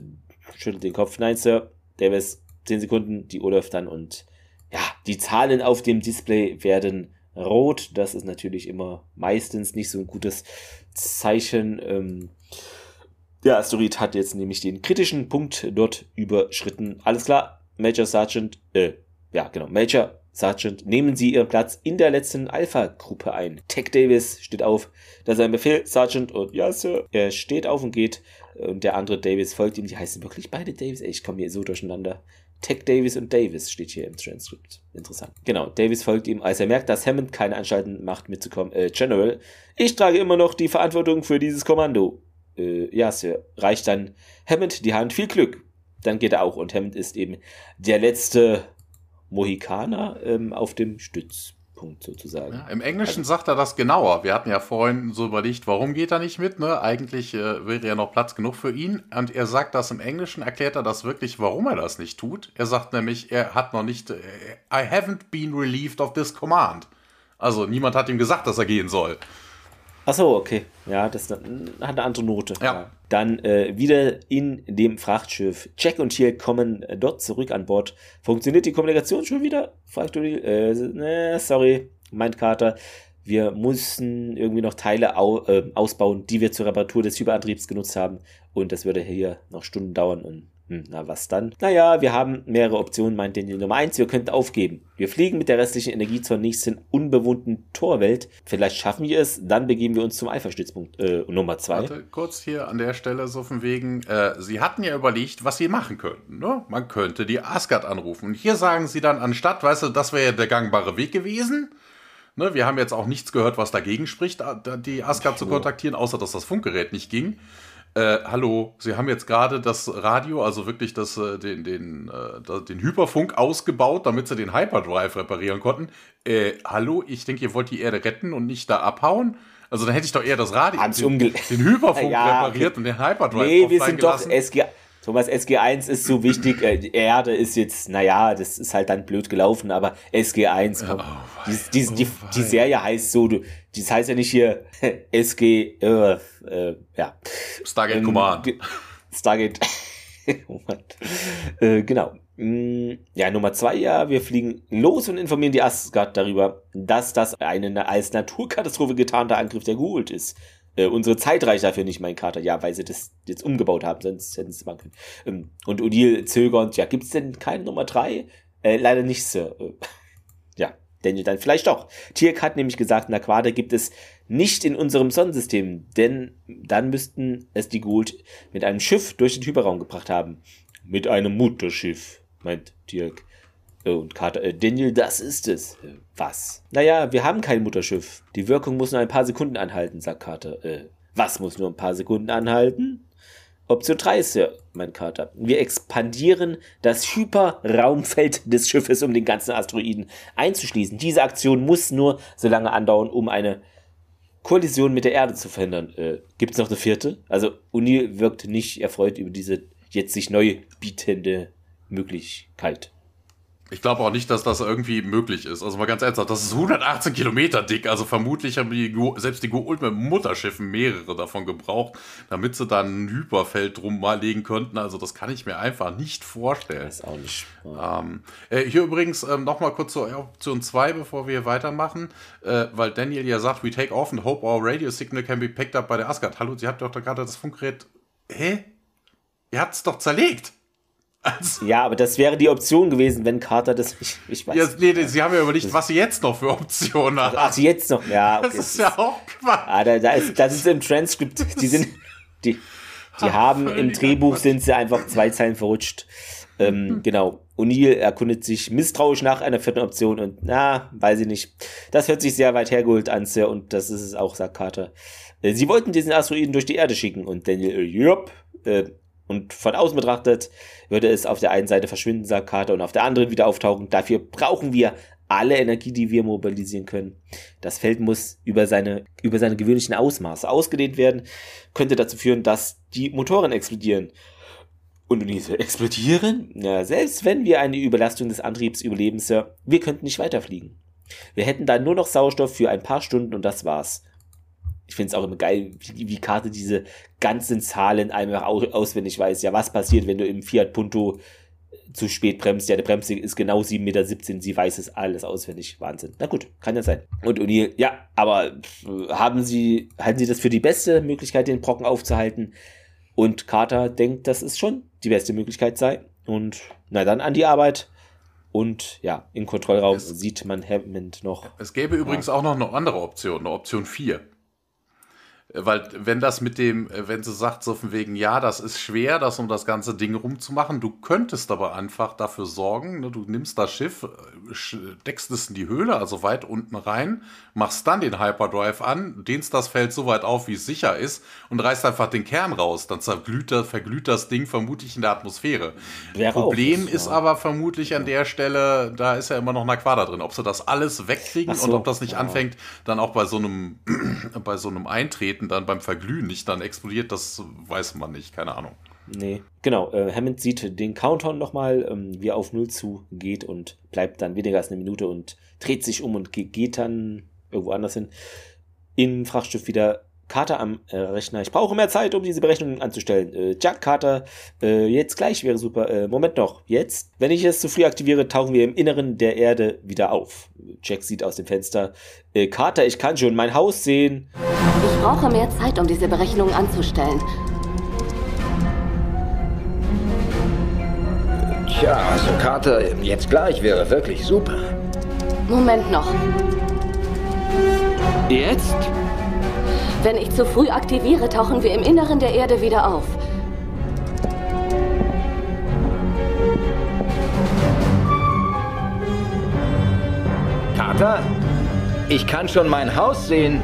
schüttelt den Kopf. Nein, Sir. Davis 10 Sekunden, die Uhr läuft dann und ja, die Zahlen auf dem Display werden rot. Das ist natürlich immer meistens nicht so ein gutes Zeichen. Ähm, der Asteroid hat jetzt nämlich den kritischen Punkt dort überschritten. Alles klar, Major Sergeant, äh, ja genau, Major Sergeant, nehmen Sie Ihren Platz in der letzten Alpha-Gruppe ein. Tech Davis steht auf. Das ist ein Befehl, Sergeant, und ja, Sir. Er steht auf und geht und der andere Davis folgt ihm. Die heißen wirklich beide Davis. Ey, ich komme hier so durcheinander. Tech Davis und Davis steht hier im Transkript. Interessant. Genau, Davis folgt ihm, als er merkt, dass Hammond keine Anstalten macht, mitzukommen. Äh, General, ich trage immer noch die Verantwortung für dieses Kommando. Äh, ja, Sir. Reicht dann Hammond die Hand. Viel Glück. Dann geht er auch und Hammond ist eben der letzte Mohikaner ähm, auf dem Stütz. Punkt sozusagen. Ja, Im Englischen also, sagt er das genauer. Wir hatten ja vorhin so überlegt, warum geht er nicht mit? Ne? Eigentlich äh, wäre ja noch Platz genug für ihn. Und er sagt das im Englischen, erklärt er das wirklich, warum er das nicht tut. Er sagt nämlich, er hat noch nicht, äh, I haven't been relieved of this command. Also niemand hat ihm gesagt, dass er gehen soll. Ach so, okay. Ja, das hat eine andere Note. Ja. Dann äh, wieder in dem Frachtschiff. Jack und Teal kommen äh, dort zurück an Bord. Funktioniert die Kommunikation schon wieder? Fragt O'Neill. Äh, ne, sorry, meint Carter. Wir mussten irgendwie noch Teile au äh, ausbauen, die wir zur Reparatur des Hyperantriebs genutzt haben. Und das würde hier noch Stunden dauern. Und hm, na, was dann? Naja, wir haben mehrere Optionen, meint Daniel. Nummer eins, wir könnten aufgeben. Wir fliegen mit der restlichen Energie zur nächsten unbewohnten Torwelt. Vielleicht schaffen wir es, dann begeben wir uns zum Alpha-Stützpunkt. Äh, Nummer zwei. Warte, kurz hier an der Stelle so von wegen, äh, sie hatten ja überlegt, was sie machen könnten. Ne? Man könnte die Asgard anrufen. Und hier sagen sie dann anstatt, weißt du, das wäre ja der gangbare Weg gewesen. Ne, wir haben jetzt auch nichts gehört, was dagegen spricht, die Asgard zu kontaktieren, außer dass das Funkgerät nicht ging. Äh, hallo, Sie haben jetzt gerade das Radio, also wirklich das, äh, den, den, äh, den Hyperfunk ausgebaut, damit Sie den Hyperdrive reparieren konnten. Äh, hallo, ich denke, ihr wollt die Erde retten und nicht da abhauen. Also dann hätte ich doch eher das Radio, den, den, Hyperfunk ja, repariert und den Hyperdrive Nee, wir sind doch SG, Thomas, SG1 ist so wichtig. Äh, Erde ist jetzt, naja, das ist halt dann blöd gelaufen, aber SG1, komm. Oh, die, die, die, oh, die, Serie heißt so, du, das heißt ja nicht hier SG, äh, äh, ja. Stargate ähm, Command. Stargate. oh äh, genau. Mm, ja, Nummer zwei, ja, wir fliegen los und informieren die Asgard darüber, dass das eine als Naturkatastrophe getarnte Angriff der Gould ist. Äh, unsere Zeit reicht dafür nicht, mein Kater. Ja, weil sie das jetzt umgebaut haben, sonst hätten sie es machen können. Ähm, und Odile zögernd, ja, gibt's denn keine Nummer drei? Äh, leider nicht, Sir. Äh, ja, Daniel dann vielleicht doch. Tirk hat nämlich gesagt, na Quader gibt es nicht in unserem Sonnensystem, denn dann müssten es die Gould mit einem Schiff durch den Hyperraum gebracht haben. Mit einem Mutterschiff, meint Tirk. Äh, und Carter, äh, Daniel, das ist es. Äh, was? Naja, wir haben kein Mutterschiff. Die Wirkung muss nur ein paar Sekunden anhalten, sagt Carter. Äh, was muss nur ein paar Sekunden anhalten? Option 3 ist ja, mein Carter. Wir expandieren das Hyperraumfeld des Schiffes, um den ganzen Asteroiden einzuschließen. Diese Aktion muss nur so lange andauern, um eine Kollision mit der Erde zu verhindern. Äh, Gibt es noch eine vierte? Also, Uni wirkt nicht erfreut über diese jetzt sich neu bietende Möglichkeit. Ich glaube auch nicht, dass das irgendwie möglich ist. Also mal ganz ernsthaft, das ist 118 Kilometer dick. Also vermutlich haben die Go, selbst die Go-Ult mit Mutterschiffen mehrere davon gebraucht, damit sie dann ein Hyperfeld drum mal legen könnten. Also das kann ich mir einfach nicht vorstellen. Das ist auch nicht. Ähm, äh, hier übrigens ähm, noch mal kurz zur Option 2, bevor wir weitermachen. Äh, weil Daniel ja sagt, we take off and hope our radio signal can be picked up by the Asgard. Hallo, sie hat doch da gerade das Funkgerät... Hä? Ihr habt es doch zerlegt. Also, ja, aber das wäre die Option gewesen, wenn Carter das. Ich, ich weiß ja, nee, nee, sie haben ja überlegt, was sie jetzt noch für Optionen haben. Ach, jetzt noch, ja. Okay. Das ist ja auch Quatsch. Ah, da, da ist, das ist im Transkript. Die sind. Die, die haben im Drehbuch sind sie einfach zwei Zeilen verrutscht. Ähm, mhm. Genau. O'Neill erkundet sich misstrauisch nach einer vierten Option und na, weiß ich nicht. Das hört sich sehr weit hergeholt an, Sir, und das ist es auch, sagt Carter. Äh, sie wollten diesen Asteroiden durch die Erde schicken und Daniel, äh, jupp, äh, und von außen betrachtet würde es auf der einen Seite verschwinden, sagt Carter, und auf der anderen wieder auftauchen. Dafür brauchen wir alle Energie, die wir mobilisieren können. Das Feld muss über seine, über seine gewöhnlichen Ausmaße ausgedehnt werden, könnte dazu führen, dass die Motoren explodieren. Und diese explodieren? Ja, selbst wenn wir eine Überlastung des Antriebs überleben, Sir, wir könnten nicht weiterfliegen. Wir hätten dann nur noch Sauerstoff für ein paar Stunden und das war's ich finde es auch immer geil, wie, wie Karte diese ganzen Zahlen einfach auswendig weiß. Ja, was passiert, wenn du im Fiat Punto zu spät bremst? Ja, der Bremse ist genau 7,17 Meter, sie weiß es alles auswendig. Wahnsinn. Na gut, kann ja sein. Und Uni, ja, aber haben Sie, halten Sie das für die beste Möglichkeit, den Brocken aufzuhalten? Und Carter denkt, dass es schon die beste Möglichkeit sei. Und na dann an die Arbeit. Und ja, im Kontrollraum es, sieht man Hammond noch. Es gäbe ja. übrigens auch noch eine andere Option, eine Option 4. Weil, wenn das mit dem, wenn sie sagt, so von wegen, ja, das ist schwer, das um das ganze Ding rumzumachen, du könntest aber einfach dafür sorgen, ne, du nimmst das Schiff, steckst es in die Höhle, also weit unten rein, machst dann den Hyperdrive an, dehnst das Feld so weit auf, wie es sicher ist und reißt einfach den Kern raus. Dann zerglüht verglüht das Ding vermutlich in der Atmosphäre. Wäre Problem ist ja. aber vermutlich an der Stelle, da ist ja immer noch eine Quader drin, ob sie das alles wegkriegen so, und ob das nicht ja. anfängt, dann auch bei so einem, bei so einem Eintreten Planeten dann beim Verglühen nicht dann explodiert, das weiß man nicht, keine Ahnung. Nee, genau. Äh, Hammond sieht den Countdown nochmal, ähm, wie er auf Null zugeht und bleibt dann weniger als eine Minute und dreht sich um und geht dann irgendwo anders hin. im Frachtschiff wieder Carter am äh, Rechner. Ich brauche mehr Zeit, um diese Berechnungen anzustellen. Äh, Jack, Carter, äh, jetzt gleich wäre super. Äh, Moment noch, jetzt? Wenn ich es zu früh aktiviere, tauchen wir im Inneren der Erde wieder auf. Jack sieht aus dem Fenster. Äh, Carter, ich kann schon mein Haus sehen. Ich brauche mehr Zeit, um diese Berechnungen anzustellen. Tja, also Carter, jetzt gleich wäre wirklich super. Moment noch. Jetzt? Wenn ich zu früh aktiviere, tauchen wir im Inneren der Erde wieder auf. Carter, ich kann schon mein Haus sehen.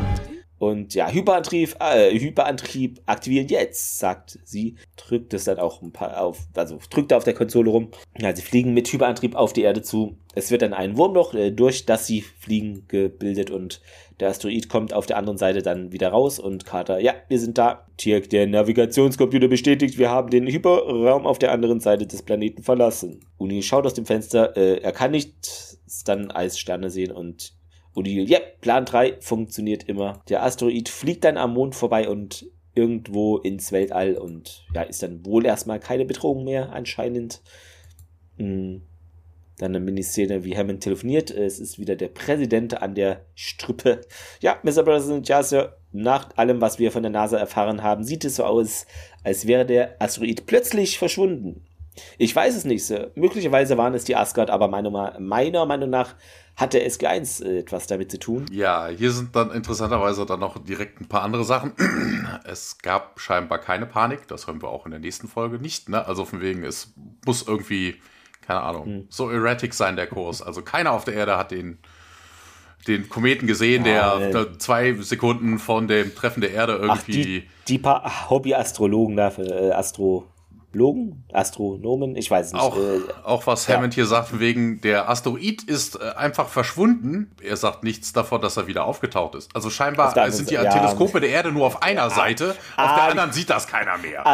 Und ja, Hyperantrieb, äh, Hyperantrieb aktivieren jetzt, sagt sie. Drückt es dann auch ein paar auf, also drückt auf der Konsole rum. Ja, sie fliegen mit Hyperantrieb auf die Erde zu. Es wird dann ein Wurmloch, äh, durch das sie fliegen, gebildet und der Asteroid kommt auf der anderen Seite dann wieder raus und Carter, ja, wir sind da. Tirk, der Navigationscomputer bestätigt, wir haben den Hyperraum auf der anderen Seite des Planeten verlassen. Uni schaut aus dem Fenster, äh, er kann nicht dann Eissterne sehen und Odile, ja, Plan 3 funktioniert immer. Der Asteroid fliegt dann am Mond vorbei und irgendwo ins Weltall und ja, ist dann wohl erstmal keine Bedrohung mehr anscheinend. Hm. Dann eine Miniszene, wie Hammond telefoniert. Es ist wieder der Präsident an der Strippe. Ja, Mr. President, ja, Sir, nach allem, was wir von der NASA erfahren haben, sieht es so aus, als wäre der Asteroid plötzlich verschwunden. Ich weiß es nicht, Sir. Möglicherweise waren es die Asgard, aber meiner, Meinung nach hatte SG1 äh, etwas damit zu tun. Ja, hier sind dann interessanterweise dann noch direkt ein paar andere Sachen. Es gab scheinbar keine Panik, das hören wir auch in der nächsten Folge nicht. Ne? Also von wegen, es muss irgendwie, keine Ahnung, hm. so erratic sein der Kurs. Also keiner auf der Erde hat den, den Kometen gesehen, ja, der äh, zwei Sekunden von dem Treffen der Erde irgendwie. Ach, die, die paar Hobby-Astrologen da, für, äh, Astro. Logen, Astronomen, ich weiß nicht. Auch, äh, auch was Hammond hier sagt, wegen der Asteroid ist äh, einfach verschwunden. Er sagt nichts davon, dass er wieder aufgetaucht ist. Also scheinbar sind die ja, Teleskope der Erde nur auf einer Seite, auf der anderen sieht das keiner mehr.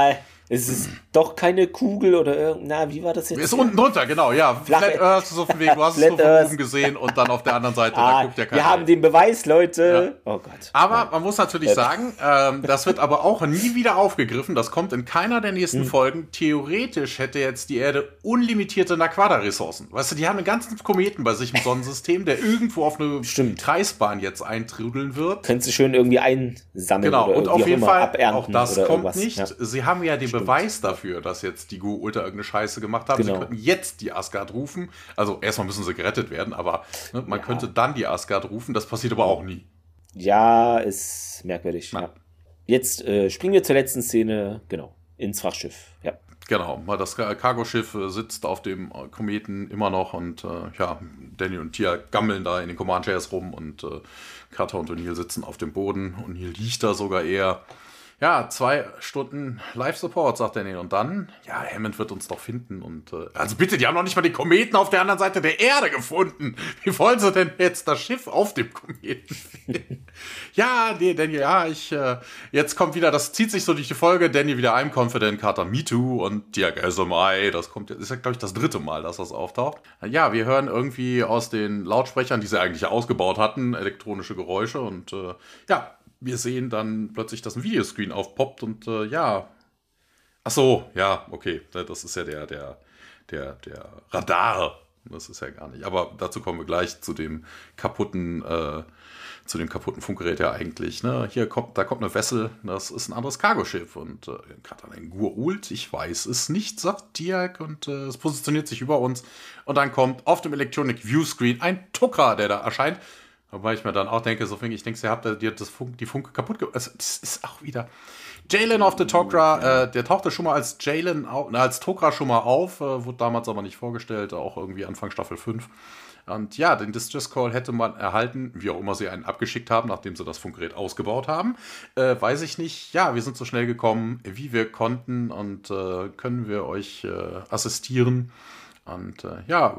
Äh, es ist doch keine Kugel oder irgend. Na, wie war das jetzt? Ist unten drunter, genau, ja. Flat, Flat Earth, so von wegen, du hast es nur von oben gesehen und dann auf der anderen Seite, ah, da guckt ja keiner. Wir haben den Beweis, Leute. Ja. Oh Gott. Aber ja. man muss natürlich sagen, ähm, das wird aber auch nie wieder aufgegriffen. Das kommt in keiner der nächsten hm. Folgen. Theoretisch hätte jetzt die Erde unlimitierte Naquada-Ressourcen. Weißt du, die haben einen ganzen Kometen bei sich im Sonnensystem, der irgendwo auf eine Stimmt. Kreisbahn jetzt eintrudeln wird. Könntest du schön irgendwie einsammeln. Genau, und auf jeden Fall, auch das kommt irgendwas. nicht. Ja. Sie haben ja den Beweis dafür, dass jetzt die Gu Ultra irgendeine Scheiße gemacht haben. Genau. Sie könnten jetzt die Asgard rufen. Also erstmal müssen sie gerettet werden, aber ne, man ja. könnte dann die Asgard rufen. Das passiert aber auch nie. Ja, ist merkwürdig. Ja. Jetzt äh, springen wir zur letzten Szene, genau, ins Frachtschiff. Ja. Genau, das Cargoschiff äh, sitzt auf dem äh, Kometen immer noch und äh, ja, Danny und Tia gammeln da in den Command Chairs rum und äh, Carter und O'Neill sitzen auf dem Boden. und O'Neill liegt da sogar eher. Ja, zwei Stunden Live-Support, sagt Danny. Und dann, ja, Hammond wird uns doch finden. Und äh, also bitte, die haben noch nicht mal die Kometen auf der anderen Seite der Erde gefunden. Wie wollen sie denn jetzt das Schiff auf dem Kometen finden? ja, nee, Danny, ja, ich, äh, jetzt kommt wieder, das zieht sich so durch die Folge, Danny wieder I'm confident, Carter Me Too und Dirk SMI, das kommt, ist ja, glaube ich, das dritte Mal, dass das auftaucht. Ja, wir hören irgendwie aus den Lautsprechern, die sie eigentlich ausgebaut hatten, elektronische Geräusche und äh, ja, wir sehen dann plötzlich, dass ein Videoscreen aufpoppt und äh, ja. Ach so, ja, okay. Das ist ja der, der, der, der Radar. Das ist ja gar nicht. Aber dazu kommen wir gleich zu dem kaputten, äh, zu dem kaputten Funkgerät ja eigentlich. Ne? Hier kommt, da kommt eine Wessel, das ist ein anderes Cargoschiff und äh, ein Gurult, ich weiß es nicht, sagt Diak und äh, es positioniert sich über uns und dann kommt auf dem Electronic View Screen ein Tucker, der da erscheint Wobei ich mir dann auch denke, so ich denke, ihr habt dir das Funk, die Funke kaputt gemacht. Also, das ist auch wieder. Jalen of the Tok'ra, äh, der tauchte schon mal als Jalen, als Tok'ra schon mal auf, äh, wurde damals aber nicht vorgestellt, auch irgendwie Anfang Staffel 5. Und ja, den Distress Call hätte man erhalten, wie auch immer sie einen abgeschickt haben, nachdem sie das Funkgerät ausgebaut haben. Äh, weiß ich nicht. Ja, wir sind so schnell gekommen, wie wir konnten und äh, können wir euch äh, assistieren. Und äh, ja,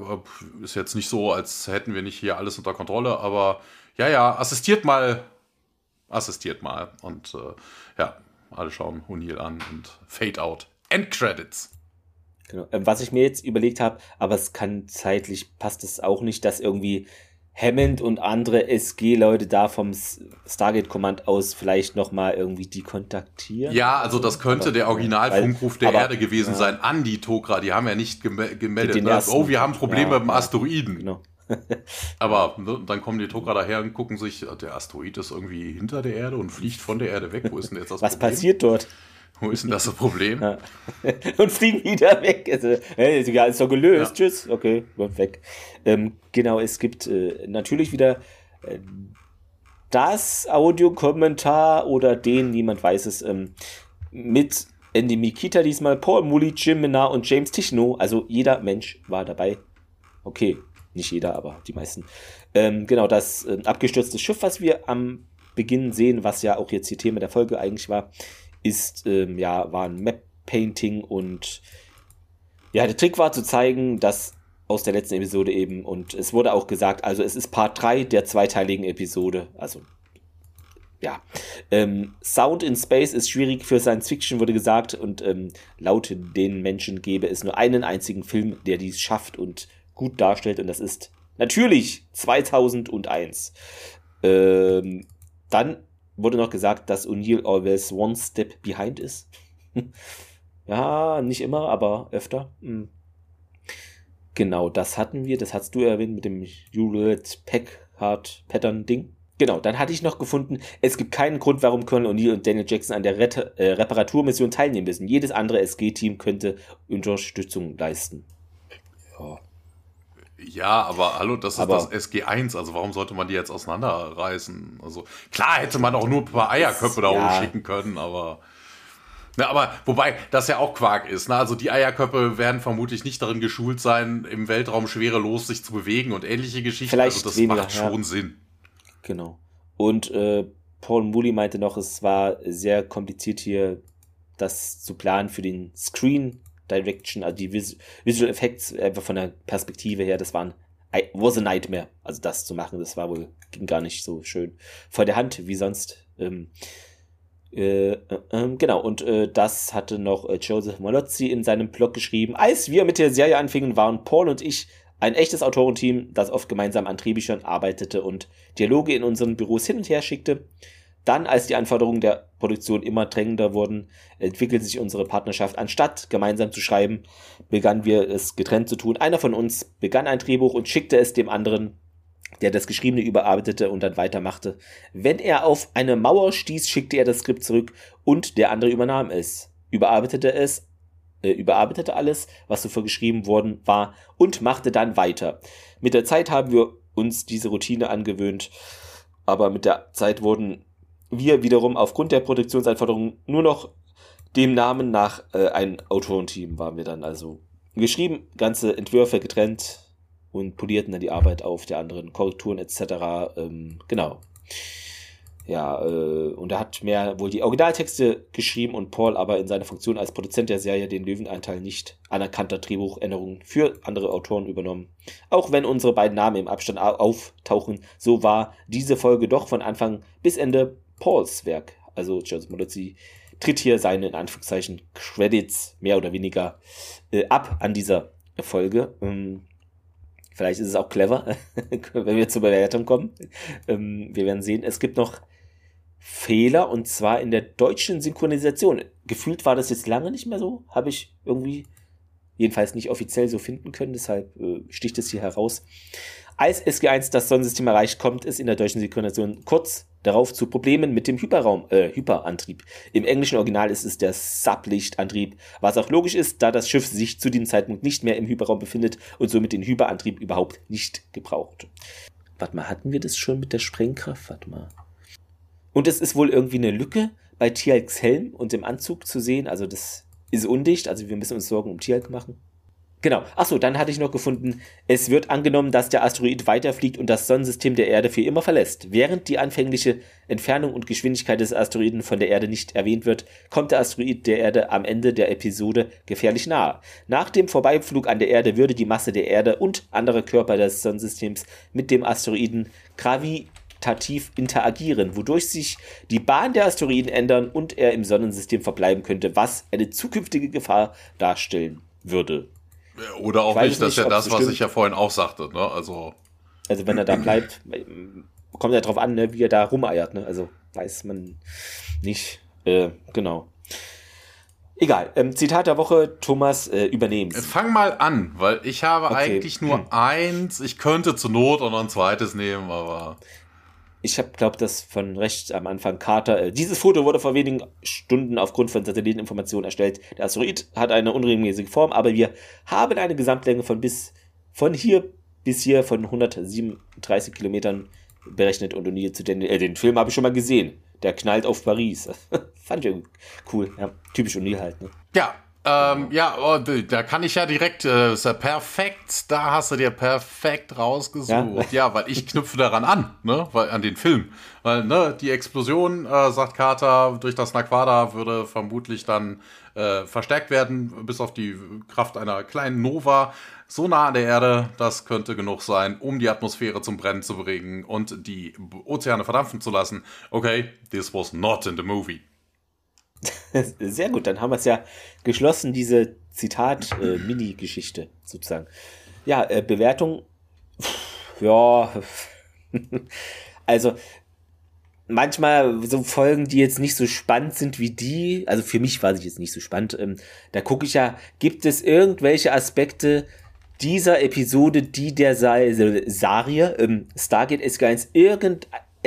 ist jetzt nicht so, als hätten wir nicht hier alles unter Kontrolle, aber ja, ja, assistiert mal, assistiert mal. Und äh, ja, alle schauen Hunil an und Fade Out. End Credits. Genau. Ähm, was ich mir jetzt überlegt habe, aber es kann zeitlich, passt es auch nicht, dass irgendwie Hammond und andere SG-Leute da vom Stargate Command aus vielleicht nochmal irgendwie die kontaktieren. Ja, also das könnte aber, der Originalfunkruf der aber, Erde gewesen ja. sein an die Tokra. Die haben ja nicht gemeldet, ne? oh, wir haben Probleme ja, mit dem Asteroiden. Genau. aber ne, dann kommen die Tokra daher und gucken sich, der Asteroid ist irgendwie hinter der Erde und fliegt von der Erde weg. Wo ist denn jetzt das Was Problem? passiert dort? Wo ist denn das, das Problem? Ja. und fliegen wieder weg. Also, hey, ist doch gelöst. Ja. Tschüss. Okay, weg. Ähm, genau, es gibt äh, natürlich wieder äh, das Audiokommentar oder den, niemand weiß es, ähm, mit Andy Mikita diesmal, Paul Mully, Jim Minar und James Tichno. Also jeder Mensch war dabei. Okay, nicht jeder, aber die meisten. Ähm, genau, das äh, abgestürzte Schiff, was wir am Beginn sehen, was ja auch jetzt hier Thema der Folge eigentlich war, ist, ähm, ja, war ein Map-Painting und ja, der Trick war zu zeigen, dass aus der letzten Episode eben, und es wurde auch gesagt, also es ist Part 3 der zweiteiligen Episode, also ja. Ähm, Sound in Space ist schwierig für Science Fiction, wurde gesagt, und ähm, laut den Menschen gäbe es nur einen einzigen Film, der dies schafft und gut darstellt, und das ist natürlich 2001. Ähm, dann wurde noch gesagt, dass O'Neill always one step behind ist. ja, nicht immer, aber öfter. Hm. Genau, das hatten wir, das hast du erwähnt mit dem Hewlett Packard Pattern Ding. Genau, dann hatte ich noch gefunden, es gibt keinen Grund, warum Colonel O'Neill und Daniel Jackson an der Ret äh, Reparaturmission teilnehmen müssen. Jedes andere SG-Team könnte Unterstützung leisten. Ja. Ja, aber hallo, das ist aber, das SG1, also warum sollte man die jetzt auseinanderreißen? Also klar hätte man auch nur ein paar Eierköpfe da ja. schicken können, aber. Ne, aber wobei das ja auch Quark ist. Ne? Also die Eierköpfe werden vermutlich nicht darin geschult sein, im Weltraum schwerelos sich zu bewegen und ähnliche Geschichten. Vielleicht also das weniger, macht schon ja. Sinn. Genau. Und äh, Paul Mooley meinte noch, es war sehr kompliziert hier das zu planen für den Screen Direction, also die Vis Visual Effects einfach von der Perspektive her, das waren was a nightmare. Also das zu machen, das war wohl ging gar nicht so schön vor der Hand wie sonst. Ähm, äh, äh, äh, genau, und äh, das hatte noch äh, Joseph Malozzi in seinem Blog geschrieben. Als wir mit der Serie anfingen, waren Paul und ich ein echtes Autorenteam, das oft gemeinsam an Drehbüchern arbeitete und Dialoge in unseren Büros hin und her schickte. Dann, als die Anforderungen der Produktion immer drängender wurden, entwickelte sich unsere Partnerschaft. Anstatt gemeinsam zu schreiben, begannen wir es getrennt zu tun. Einer von uns begann ein Drehbuch und schickte es dem anderen, der das Geschriebene überarbeitete und dann weitermachte. Wenn er auf eine Mauer stieß, schickte er das Skript zurück und der andere übernahm es, überarbeitete es, äh, überarbeitete alles, was zuvor geschrieben worden war und machte dann weiter. Mit der Zeit haben wir uns diese Routine angewöhnt, aber mit der Zeit wurden wir wiederum aufgrund der Produktionsanforderungen nur noch dem Namen nach äh, ein Autorenteam waren wir dann also geschrieben, ganze Entwürfe getrennt und polierten dann die Arbeit auf der anderen Korrekturen etc. Ähm, genau. Ja, äh, und er hat mehr wohl die Originaltexte geschrieben und Paul aber in seiner Funktion als Produzent der Serie den Löwenanteil nicht anerkannter Drehbuchänderungen für andere Autoren übernommen. Auch wenn unsere beiden Namen im Abstand auftauchen, so war diese Folge doch von Anfang bis Ende Pauls Werk. Also Joseph Molozzi tritt hier seine, in Anführungszeichen, Credits mehr oder weniger äh, ab an dieser Folge. Ähm, vielleicht ist es auch clever, wenn wir zur Bewertung kommen. Ähm, wir werden sehen. Es gibt noch Fehler und zwar in der deutschen Synchronisation. Gefühlt war das jetzt lange nicht mehr so, habe ich irgendwie jedenfalls nicht offiziell so finden können, deshalb äh, sticht es hier heraus. Als SG1 das Sonnensystem erreicht, kommt es in der deutschen Synchronisation kurz darauf zu Problemen mit dem Hyperraum, äh, Hyperantrieb. Im englischen Original ist es der Sublichtantrieb, was auch logisch ist, da das Schiff sich zu diesem Zeitpunkt nicht mehr im Hyperraum befindet und somit den Hyperantrieb überhaupt nicht gebraucht. Warte mal, hatten wir das schon mit der Sprengkraft? Warte mal. Und es ist wohl irgendwie eine Lücke bei Tialks Helm und dem Anzug zu sehen, also das ist undicht, also wir müssen uns Sorgen um Tialk machen. Genau. Achso, dann hatte ich noch gefunden, es wird angenommen, dass der Asteroid weiterfliegt und das Sonnensystem der Erde für immer verlässt. Während die anfängliche Entfernung und Geschwindigkeit des Asteroiden von der Erde nicht erwähnt wird, kommt der Asteroid der Erde am Ende der Episode gefährlich nahe. Nach dem Vorbeiflug an der Erde würde die Masse der Erde und anderer Körper des Sonnensystems mit dem Asteroiden gravitativ interagieren, wodurch sich die Bahn der Asteroiden ändern und er im Sonnensystem verbleiben könnte, was eine zukünftige Gefahr darstellen würde. Oder auch nicht, das ist ja das, was ich ja vorhin auch sagte. Ne? Also Also wenn er da bleibt, kommt ja drauf an, ne, wie er da rumeiert. Ne? Also weiß man nicht. Äh, genau. Egal. Ähm, Zitat der Woche, Thomas, äh, übernehmen. Fang mal an, weil ich habe Okay. eigentlich nur Hm. eins. Ich könnte zur Not auch noch ein zweites nehmen, aber Ich habe, glaube das von recht am Anfang Carter. Äh, dieses Foto wurde vor wenigen Stunden aufgrund von Satelliteninformationen erstellt. Der Asteroid hat eine unregelmäßige Form, aber wir haben eine Gesamtlänge von bis von hier bis hier von 137 Kilometern berechnet und O'Neill zu den, äh, den Film habe ich schon mal gesehen. Der knallt auf Paris. Fand ich cool. Ja, typisch O'Neill halt. Ne? ja. Ähm, ja, oh, da kann ich ja direkt, äh, ist ja perfekt, da hast du dir perfekt rausgesucht. Ja. Ja, weil ich knüpfe daran an, ne, weil, an den Film. Weil, ne, die Explosion, äh, sagt Carter, durch das Naquada würde vermutlich dann äh, verstärkt werden, bis auf die Kraft einer kleinen Nova. So nah an der Erde, das könnte genug sein, um die Atmosphäre zum Brennen zu bringen und die Ozeane verdampfen zu lassen. Okay, this was not in the movie. Sehr gut, dann haben wir es ja geschlossen, diese Zitat-Mini-Geschichte sozusagen. Ja, äh, Bewertung, pff, ja, also manchmal so Folgen, die jetzt nicht so spannend sind wie die, also für mich war sie jetzt nicht so spannend, ähm, da gucke ich ja, gibt es irgendwelche Aspekte dieser Episode, die der Sa Serie, ähm, Stargate SG1,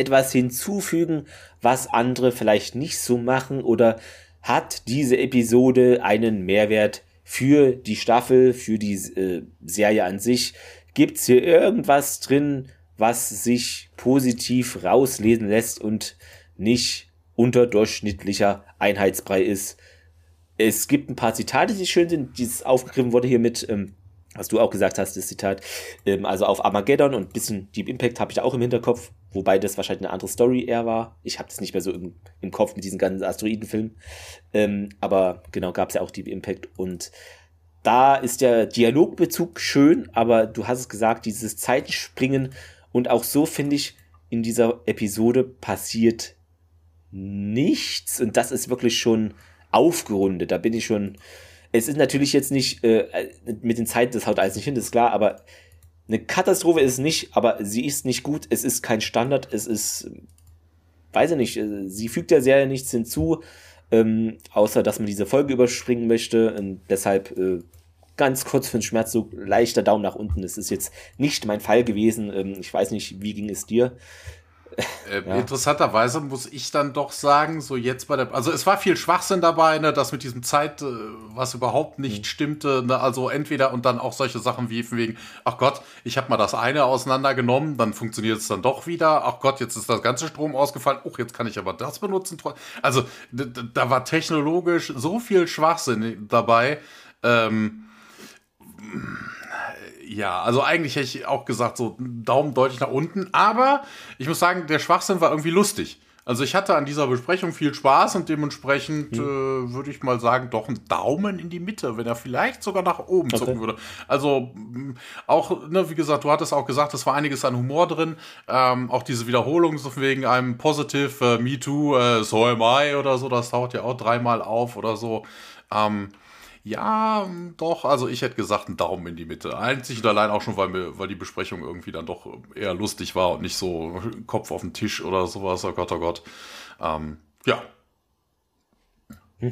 irgendetwas hinzufügen, was andere vielleicht nicht so machen oder hat diese Episode einen Mehrwert für die Staffel, für die äh, Serie an sich? Gibt es hier irgendwas drin, was sich positiv rauslesen lässt und nicht unterdurchschnittlicher Einheitsbrei ist? Es gibt ein paar Zitate, die schön sind, die aufgegriffen wurde hier mit, ähm, was du auch gesagt hast, das Zitat, ähm, also auf Armageddon und ein bisschen Deep Impact habe ich da auch im Hinterkopf, wobei das wahrscheinlich eine andere Story eher war. Ich habe das nicht mehr so im, im Kopf mit diesen ganzen Asteroidenfilmen. Ähm, aber genau, gab es ja auch Deep Impact und da ist der Dialogbezug schön, aber du hast es gesagt, dieses Zeitspringen und auch so finde ich, in dieser Episode passiert nichts und das ist wirklich schon aufgerundet. Da bin ich schon. Es ist natürlich jetzt nicht äh, mit den Zeiten, das haut alles nicht hin, das ist klar, aber eine Katastrophe ist es nicht, aber sie ist nicht gut, es ist kein Standard, es ist, weiß ich nicht, sie fügt der Serie nichts hinzu, ähm, außer dass man diese Folge überspringen möchte. Und deshalb äh, ganz kurz für den Schmerz so leichter Daumen nach unten. Es ist jetzt nicht mein Fall gewesen. Ähm, ich weiß nicht, wie ging es dir? Äh, Interessanterweise muss ich dann doch sagen, so jetzt bei der, also es war viel Schwachsinn dabei, ne, das mit diesem Zeit, äh, was überhaupt nicht Mhm. stimmte, ne, also entweder und dann auch solche Sachen wie von wegen, ach Gott, ich habe mal das eine auseinandergenommen, dann funktioniert es dann doch wieder, ach Gott, jetzt ist das ganze Strom ausgefallen, oh, jetzt kann ich aber das benutzen. Also da war technologisch so viel Schwachsinn dabei. Ähm, ja, also eigentlich hätte ich auch gesagt, so Daumen deutlich nach unten. Aber ich muss sagen, der Schwachsinn war irgendwie lustig. Also ich hatte an dieser Besprechung viel Spaß und dementsprechend äh, würde ich mal sagen, doch ein Daumen in die Mitte, wenn er vielleicht sogar nach oben zucken würde. Also mh, auch, ne, wie gesagt, du hattest auch gesagt, es war einiges an Humor drin. Ähm, auch diese Wiederholung so wegen einem Positive äh, Me Too, äh, So Am I oder so, das taucht ja auch dreimal auf oder so. Ähm, ja, doch, also ich hätte gesagt, einen Daumen in die Mitte. Einzig und allein auch schon, weil, mir, weil die Besprechung irgendwie dann doch eher lustig war und nicht so Kopf auf den Tisch oder sowas. Oh Gott, oh Gott. Ähm, ja.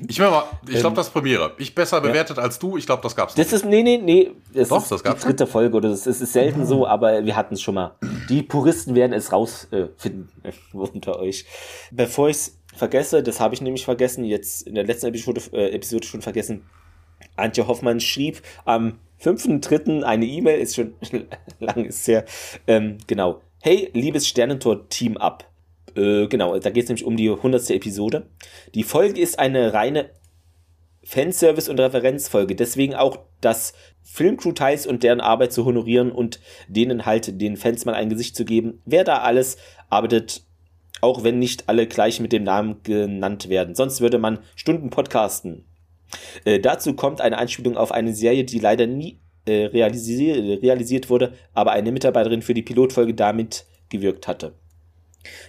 Ich, mein mal, ich glaube, das ist Premiere. Ich besser bewertet als du. Ich glaube, das gab's Das ist, nee, nee, nee. Das Doch, ist das die gab's dritte Folge oder das ist, ist selten so, aber wir hatten es schon mal. Die Puristen werden es rausfinden äh, unter euch. Bevor ich es vergesse, das habe ich nämlich vergessen, jetzt in der letzten Episode, äh, Episode schon vergessen. Antje Hoffmann schrieb am 5.3. eine E-Mail, ist schon lang ist her. Ähm, genau. Hey, liebes Sternentor-Team ab. Äh, genau, da geht es nämlich um die 100. Episode. Die Folge ist eine reine Fanservice- und Referenzfolge. Deswegen auch das Filmcrew-Teils und deren Arbeit zu honorieren und denen halt den Fans mal ein Gesicht zu geben. Wer da alles arbeitet, auch wenn nicht alle gleich mit dem Namen genannt werden. Sonst würde man Stunden podcasten. Äh, dazu kommt eine Anspielung auf eine Serie, die leider nie äh, realisi realisiert wurde, aber eine Mitarbeiterin für die Pilotfolge damit gewirkt hatte.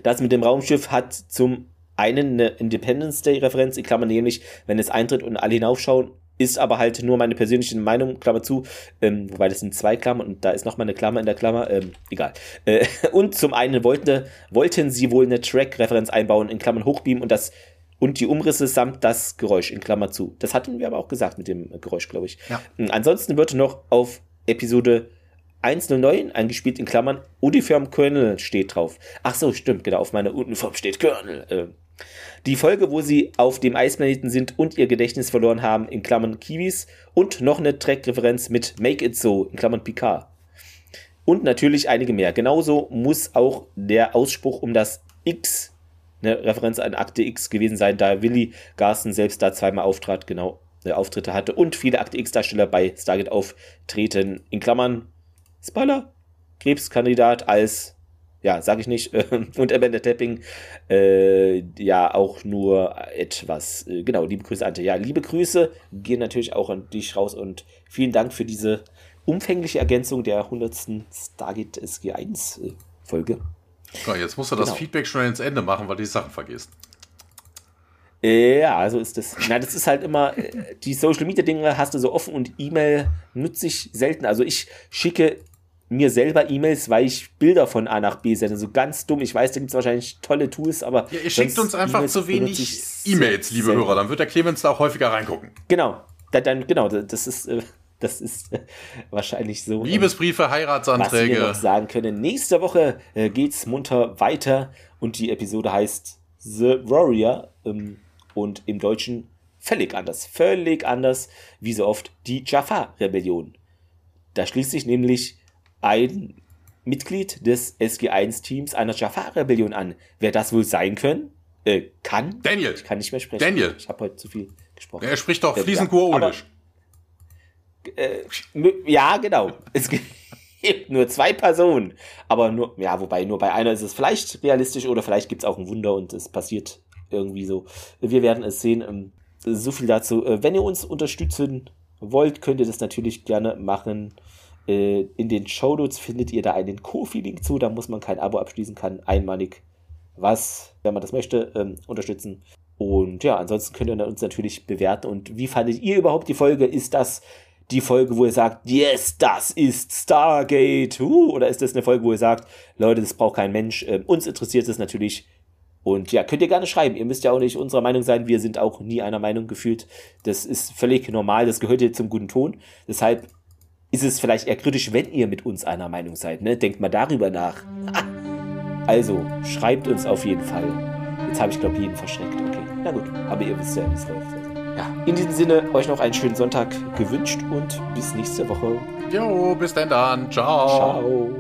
Das mit dem Raumschiff hat zum einen eine Independence Day Referenz, in Klammern nämlich, wenn es eintritt und alle hinaufschauen, ist aber halt nur meine persönliche Meinung, Klammer zu, ähm, wobei das sind zwei Klammern und da ist noch mal eine Klammer in der Klammer, ähm, egal. Äh, und zum einen wollten, wollten sie wohl eine Track-Referenz einbauen, in Klammern hochbeamen und das und die Umrisse samt das Geräusch in Klammer zu. Das hatten wir aber auch gesagt mit dem Geräusch, glaube ich. Ja. Ansonsten wird noch auf Episode 109 eingespielt in Klammern Uniform Colonel steht drauf. Ach so, stimmt, genau, auf meiner Uniform steht Colonel. Äh, die Folge, wo sie auf dem Eisplaneten sind und ihr Gedächtnis verloren haben, in Klammern Kiwis. Und noch eine Track-Referenz mit Make It So, in Klammern Picard. Und natürlich einige mehr. Genauso muss auch der Ausspruch um das X, eine Referenz an Akte X gewesen sein, da Willy Garson selbst da zweimal auftrat, genau, äh, Auftritte hatte und viele Akte X-Darsteller bei Stargate auftreten. In Klammern Spoiler, Krebskandidat als ja, sag ich nicht, und Amanda Tapping, äh, ja, auch nur etwas, äh, genau, liebe Grüße, Ante. Ja, liebe Grüße gehen natürlich auch an dich raus und vielen Dank für diese umfängliche Ergänzung der 100. Stargate SG1 So, jetzt musst du das Genau. Feedback schnell ins Ende machen, weil du die Sachen vergisst. Ja, so ist das. Na, das ist halt immer, äh, die Social Media Dinge hast du so offen und E-Mail nutze ich selten. Also ich schicke mir selber E-Mails, weil ich Bilder von A nach B sende. So ganz dumm. Ich weiß, da gibt es wahrscheinlich tolle Tools, aber. Ja, ihr schickt uns einfach zu wenig E-Mails, liebe selten. Hörer. Dann wird der Clemens da auch häufiger reingucken. Genau. Da, dann, genau, das ist, äh, das ist äh, wahrscheinlich so. Liebesbriefe, was wir Heiratsanträge. noch sagen können. Nächste Woche äh, geht's munter weiter und die Episode heißt The Warrior ähm, und im Deutschen völlig anders. Völlig anders, wie so oft, die Jaffa-Rebellion. Da schließt sich nämlich ein Mitglied des SG1-Teams einer Jaffa-Rebellion an. Wer das wohl sein können? Äh, kann? Daniel. Ich kann nicht mehr sprechen. Daniel. Ich habe heute zu viel gesprochen. Er spricht doch Ja, fließend ja, Mö- Ja, genau. Es gibt nur zwei Personen. Aber nur, ja, wobei nur bei einer ist es vielleicht realistisch oder vielleicht gibt es auch ein Wunder und es passiert irgendwie so. Wir werden es sehen. Ähm, So viel dazu. Äh, Wenn ihr uns unterstützen wollt, könnt ihr das natürlich gerne machen. Äh, In den Shownotes findet ihr da einen Kofi-Link zu. Da muss man kein Abo abschließen, kann einmalig was, wenn man das möchte, ähm, unterstützen. Und ja, ansonsten könnt ihr uns natürlich bewerten. Und wie fandet ihr überhaupt die Folge? Ist das die Folge, wo ihr sagt, yes, das ist Stargate? Uh, oder ist das eine Folge, wo ihr sagt, Leute, das braucht kein Mensch? Ähm, uns interessiert es natürlich. Und ja, könnt ihr gerne schreiben. Ihr müsst ja auch nicht unserer Meinung sein. Wir sind auch nie einer Meinung gefühlt. Das ist völlig normal. Das gehört ja zum guten Ton. Deshalb ist es vielleicht eher kritisch, wenn ihr mit uns einer Meinung seid. Ne? Denkt mal darüber nach. Also, schreibt uns auf jeden Fall. Jetzt habe ich, glaube ich, jeden verschreckt. Okay, na gut. Aber ihr wisst ja, wie es läuft. Ja, in diesem Sinne, euch noch einen schönen Sonntag gewünscht und bis nächste Woche. Jo, bis denn dann. Ciao. Ciao.